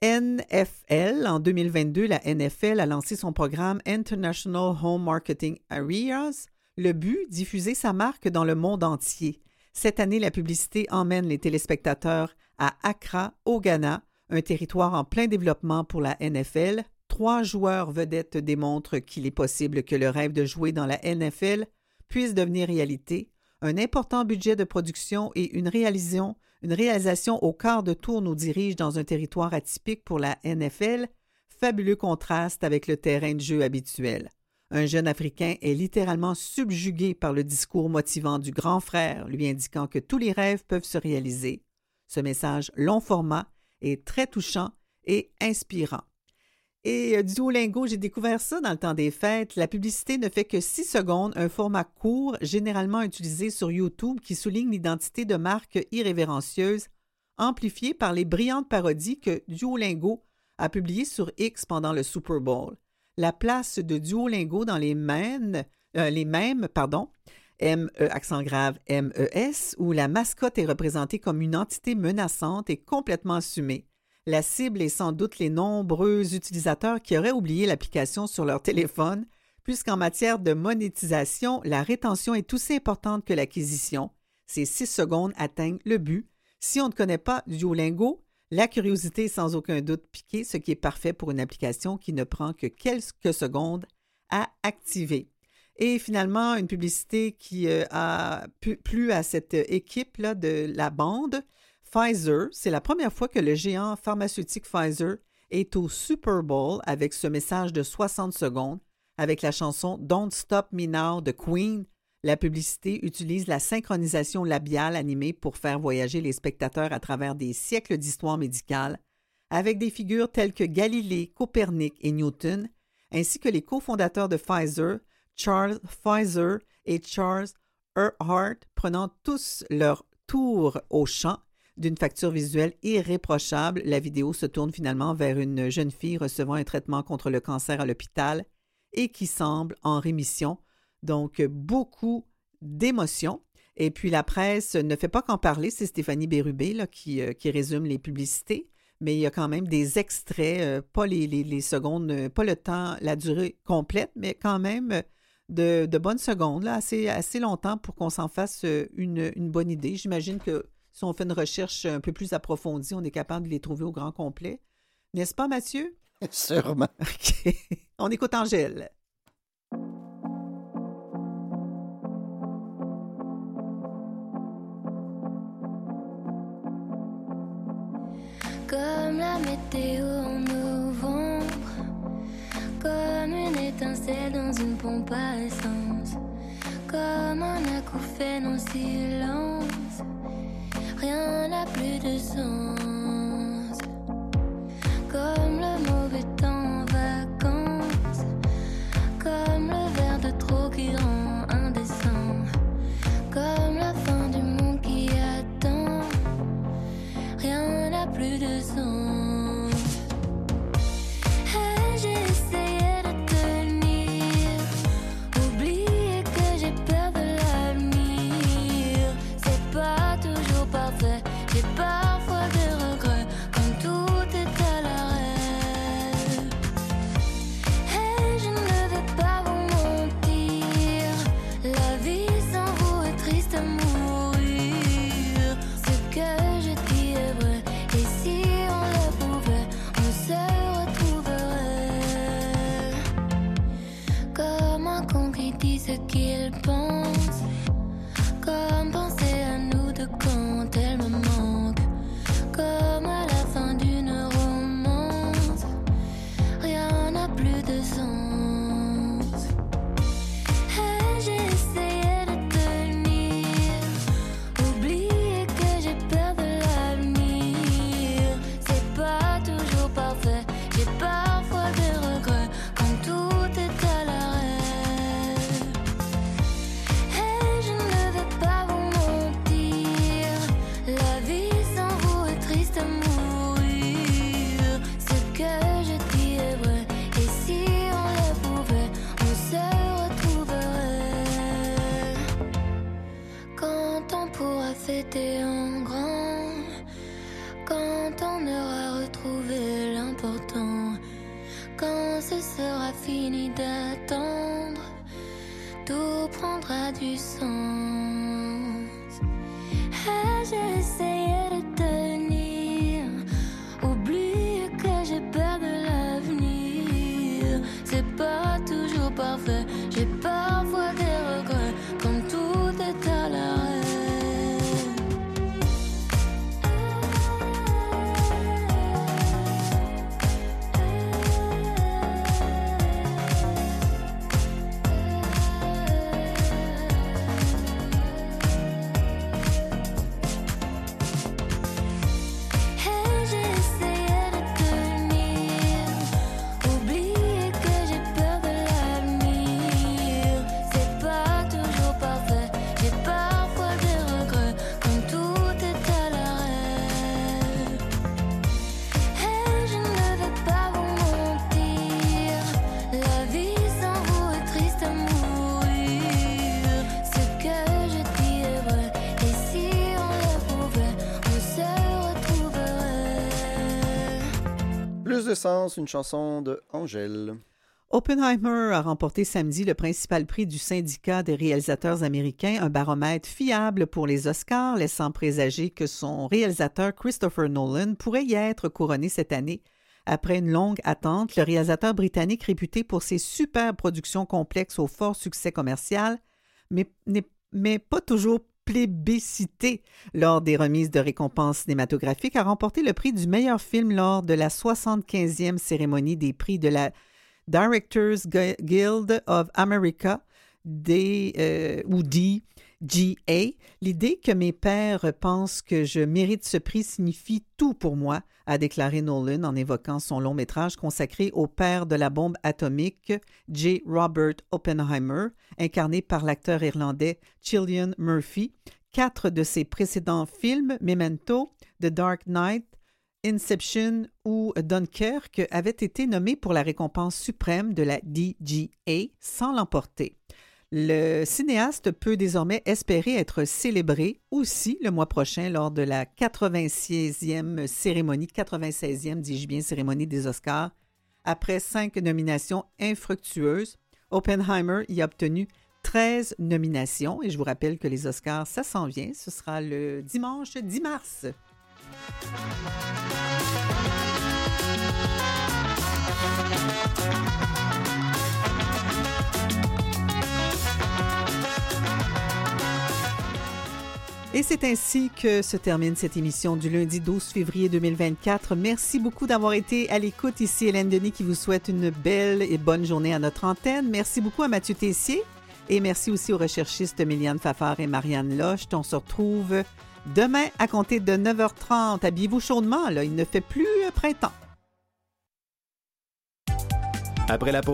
B: NFL. En 2022, la NFL a lancé son programme International Home Marketing Areas. Le but, diffuser sa marque dans le monde entier. Cette année, la publicité emmène les téléspectateurs à Accra, au Ghana, un territoire en plein développement pour la NFL. Trois joueurs vedettes démontrent qu'il est possible que le rêve de jouer dans la NFL puisse devenir réalité. Un important budget de production et une réalisation, une réalisation au quart de tour nous dirige dans un territoire atypique pour la NFL, fabuleux contraste avec le terrain de jeu habituel. Un jeune Africain est littéralement subjugué par le discours motivant du grand frère, lui indiquant que tous les rêves peuvent se réaliser. Ce message long format est très touchant et inspirant. Et euh, Duolingo, j'ai découvert ça dans le temps des fêtes. La publicité ne fait que six secondes, un format court, généralement utilisé sur YouTube, qui souligne l'identité de marques irrévérencieuses, amplifiée par les brillantes parodies que Duolingo a publiées sur X pendant le Super Bowl la place de Duolingo dans les mêmes, euh, les mêmes pardon, M, E, accent grave, M-E-S, où la mascotte est représentée comme une entité menaçante et complètement assumée. La cible est sans doute les nombreux utilisateurs qui auraient oublié l'application sur leur téléphone, puisqu'en matière de monétisation, la rétention est aussi importante que l'acquisition. Ces six secondes atteignent le but. Si on ne connaît pas Duolingo, la curiosité est sans aucun doute piquée, ce qui est parfait pour une application qui ne prend que quelques secondes à activer. Et finalement, une publicité qui euh, a plu à cette équipe-là de la bande, Pfizer. C'est la première fois que le géant pharmaceutique Pfizer est au Super Bowl avec ce message de 60 secondes, avec la chanson Don't Stop Me Now de Queen, la publicité utilise la synchronisation labiale animée pour faire voyager les spectateurs à travers des siècles d'histoire médicale, avec des figures telles que Galilée, Copernic et Newton, ainsi que les cofondateurs de Pfizer, Charles Pfizer et Charles Earhart, prenant tous leur tour au champ. D'une facture visuelle irréprochable, la vidéo se tourne finalement vers une jeune fille recevant un traitement contre le cancer à l'hôpital et qui semble en rémission donc, beaucoup d'émotions. Et puis, la presse ne fait pas qu'en parler. C'est Stéphanie Bérubé là, qui, euh, qui, résume les publicités. Mais il y a quand même des extraits, euh, pas les, les, secondes, euh, pas le temps, la durée complète, mais quand même de, de bonnes secondes, là, assez, assez longtemps pour qu'on s'en fasse une, une bonne idée. J'imagine que si on fait une recherche un peu plus approfondie, on est capable de les trouver au grand complet. N'est-ce pas, Mathieu?
C: Sûrement.
B: OK. On écoute Angèle.
N: Météo en novembre, comme une étincelle dans une pompe à essence, comme un acouphène en silence, rien n'a plus de sens. Comme le mauvais temps Sens,
C: une chanson de Angèle.
B: Oppenheimer a remporté samedi le principal prix du syndicat des réalisateurs américains, un baromètre fiable pour les Oscars, laissant présager que son réalisateur Christopher Nolan pourrait y être couronné cette année. Après une longue attente, le réalisateur britannique réputé pour ses superbes productions complexes au fort succès commercial, mais, mais pas toujours plébiscité lors des remises de récompenses cinématographiques, a remporté le prix du meilleur film lors de la 75e cérémonie des prix de la Directors Gu- Guild of America, des, euh, ou DGA. L'idée que mes pères pensent que je mérite ce prix signifie tout pour moi, a déclaré Nolan en évoquant son long métrage consacré au père de la bombe atomique, J. Robert Oppenheimer, incarné par l'acteur irlandais Cillian Murphy. Quatre de ses précédents films, Memento, The Dark Knight, Inception ou Dunkirk avaient été nommés pour la récompense suprême de la DGA sans l'emporter. Le cinéaste peut désormais espérer être célébré aussi le mois prochain lors de la 96e cérémonie, 96e, dis-je bien, cérémonie des Oscars. Après cinq nominations infructueuses, Oppenheimer y a obtenu 13 nominations et je vous rappelle que les Oscars, ça s'en vient. Ce sera le dimanche 10 mars. Et c'est ainsi que se termine cette émission du lundi 12 février 2024. Merci beaucoup d'avoir été à l'écoute. Ici Hélène Denis qui vous souhaite une belle et bonne journée à notre antenne. Merci beaucoup à Mathieu Tessier et merci aussi aux recherchistes Méliane Fafard et Marianne Loche. On se retrouve demain à compter de 9h30. Habillez-vous chaudement, là. Il ne fait plus printemps.
J: Après la pause,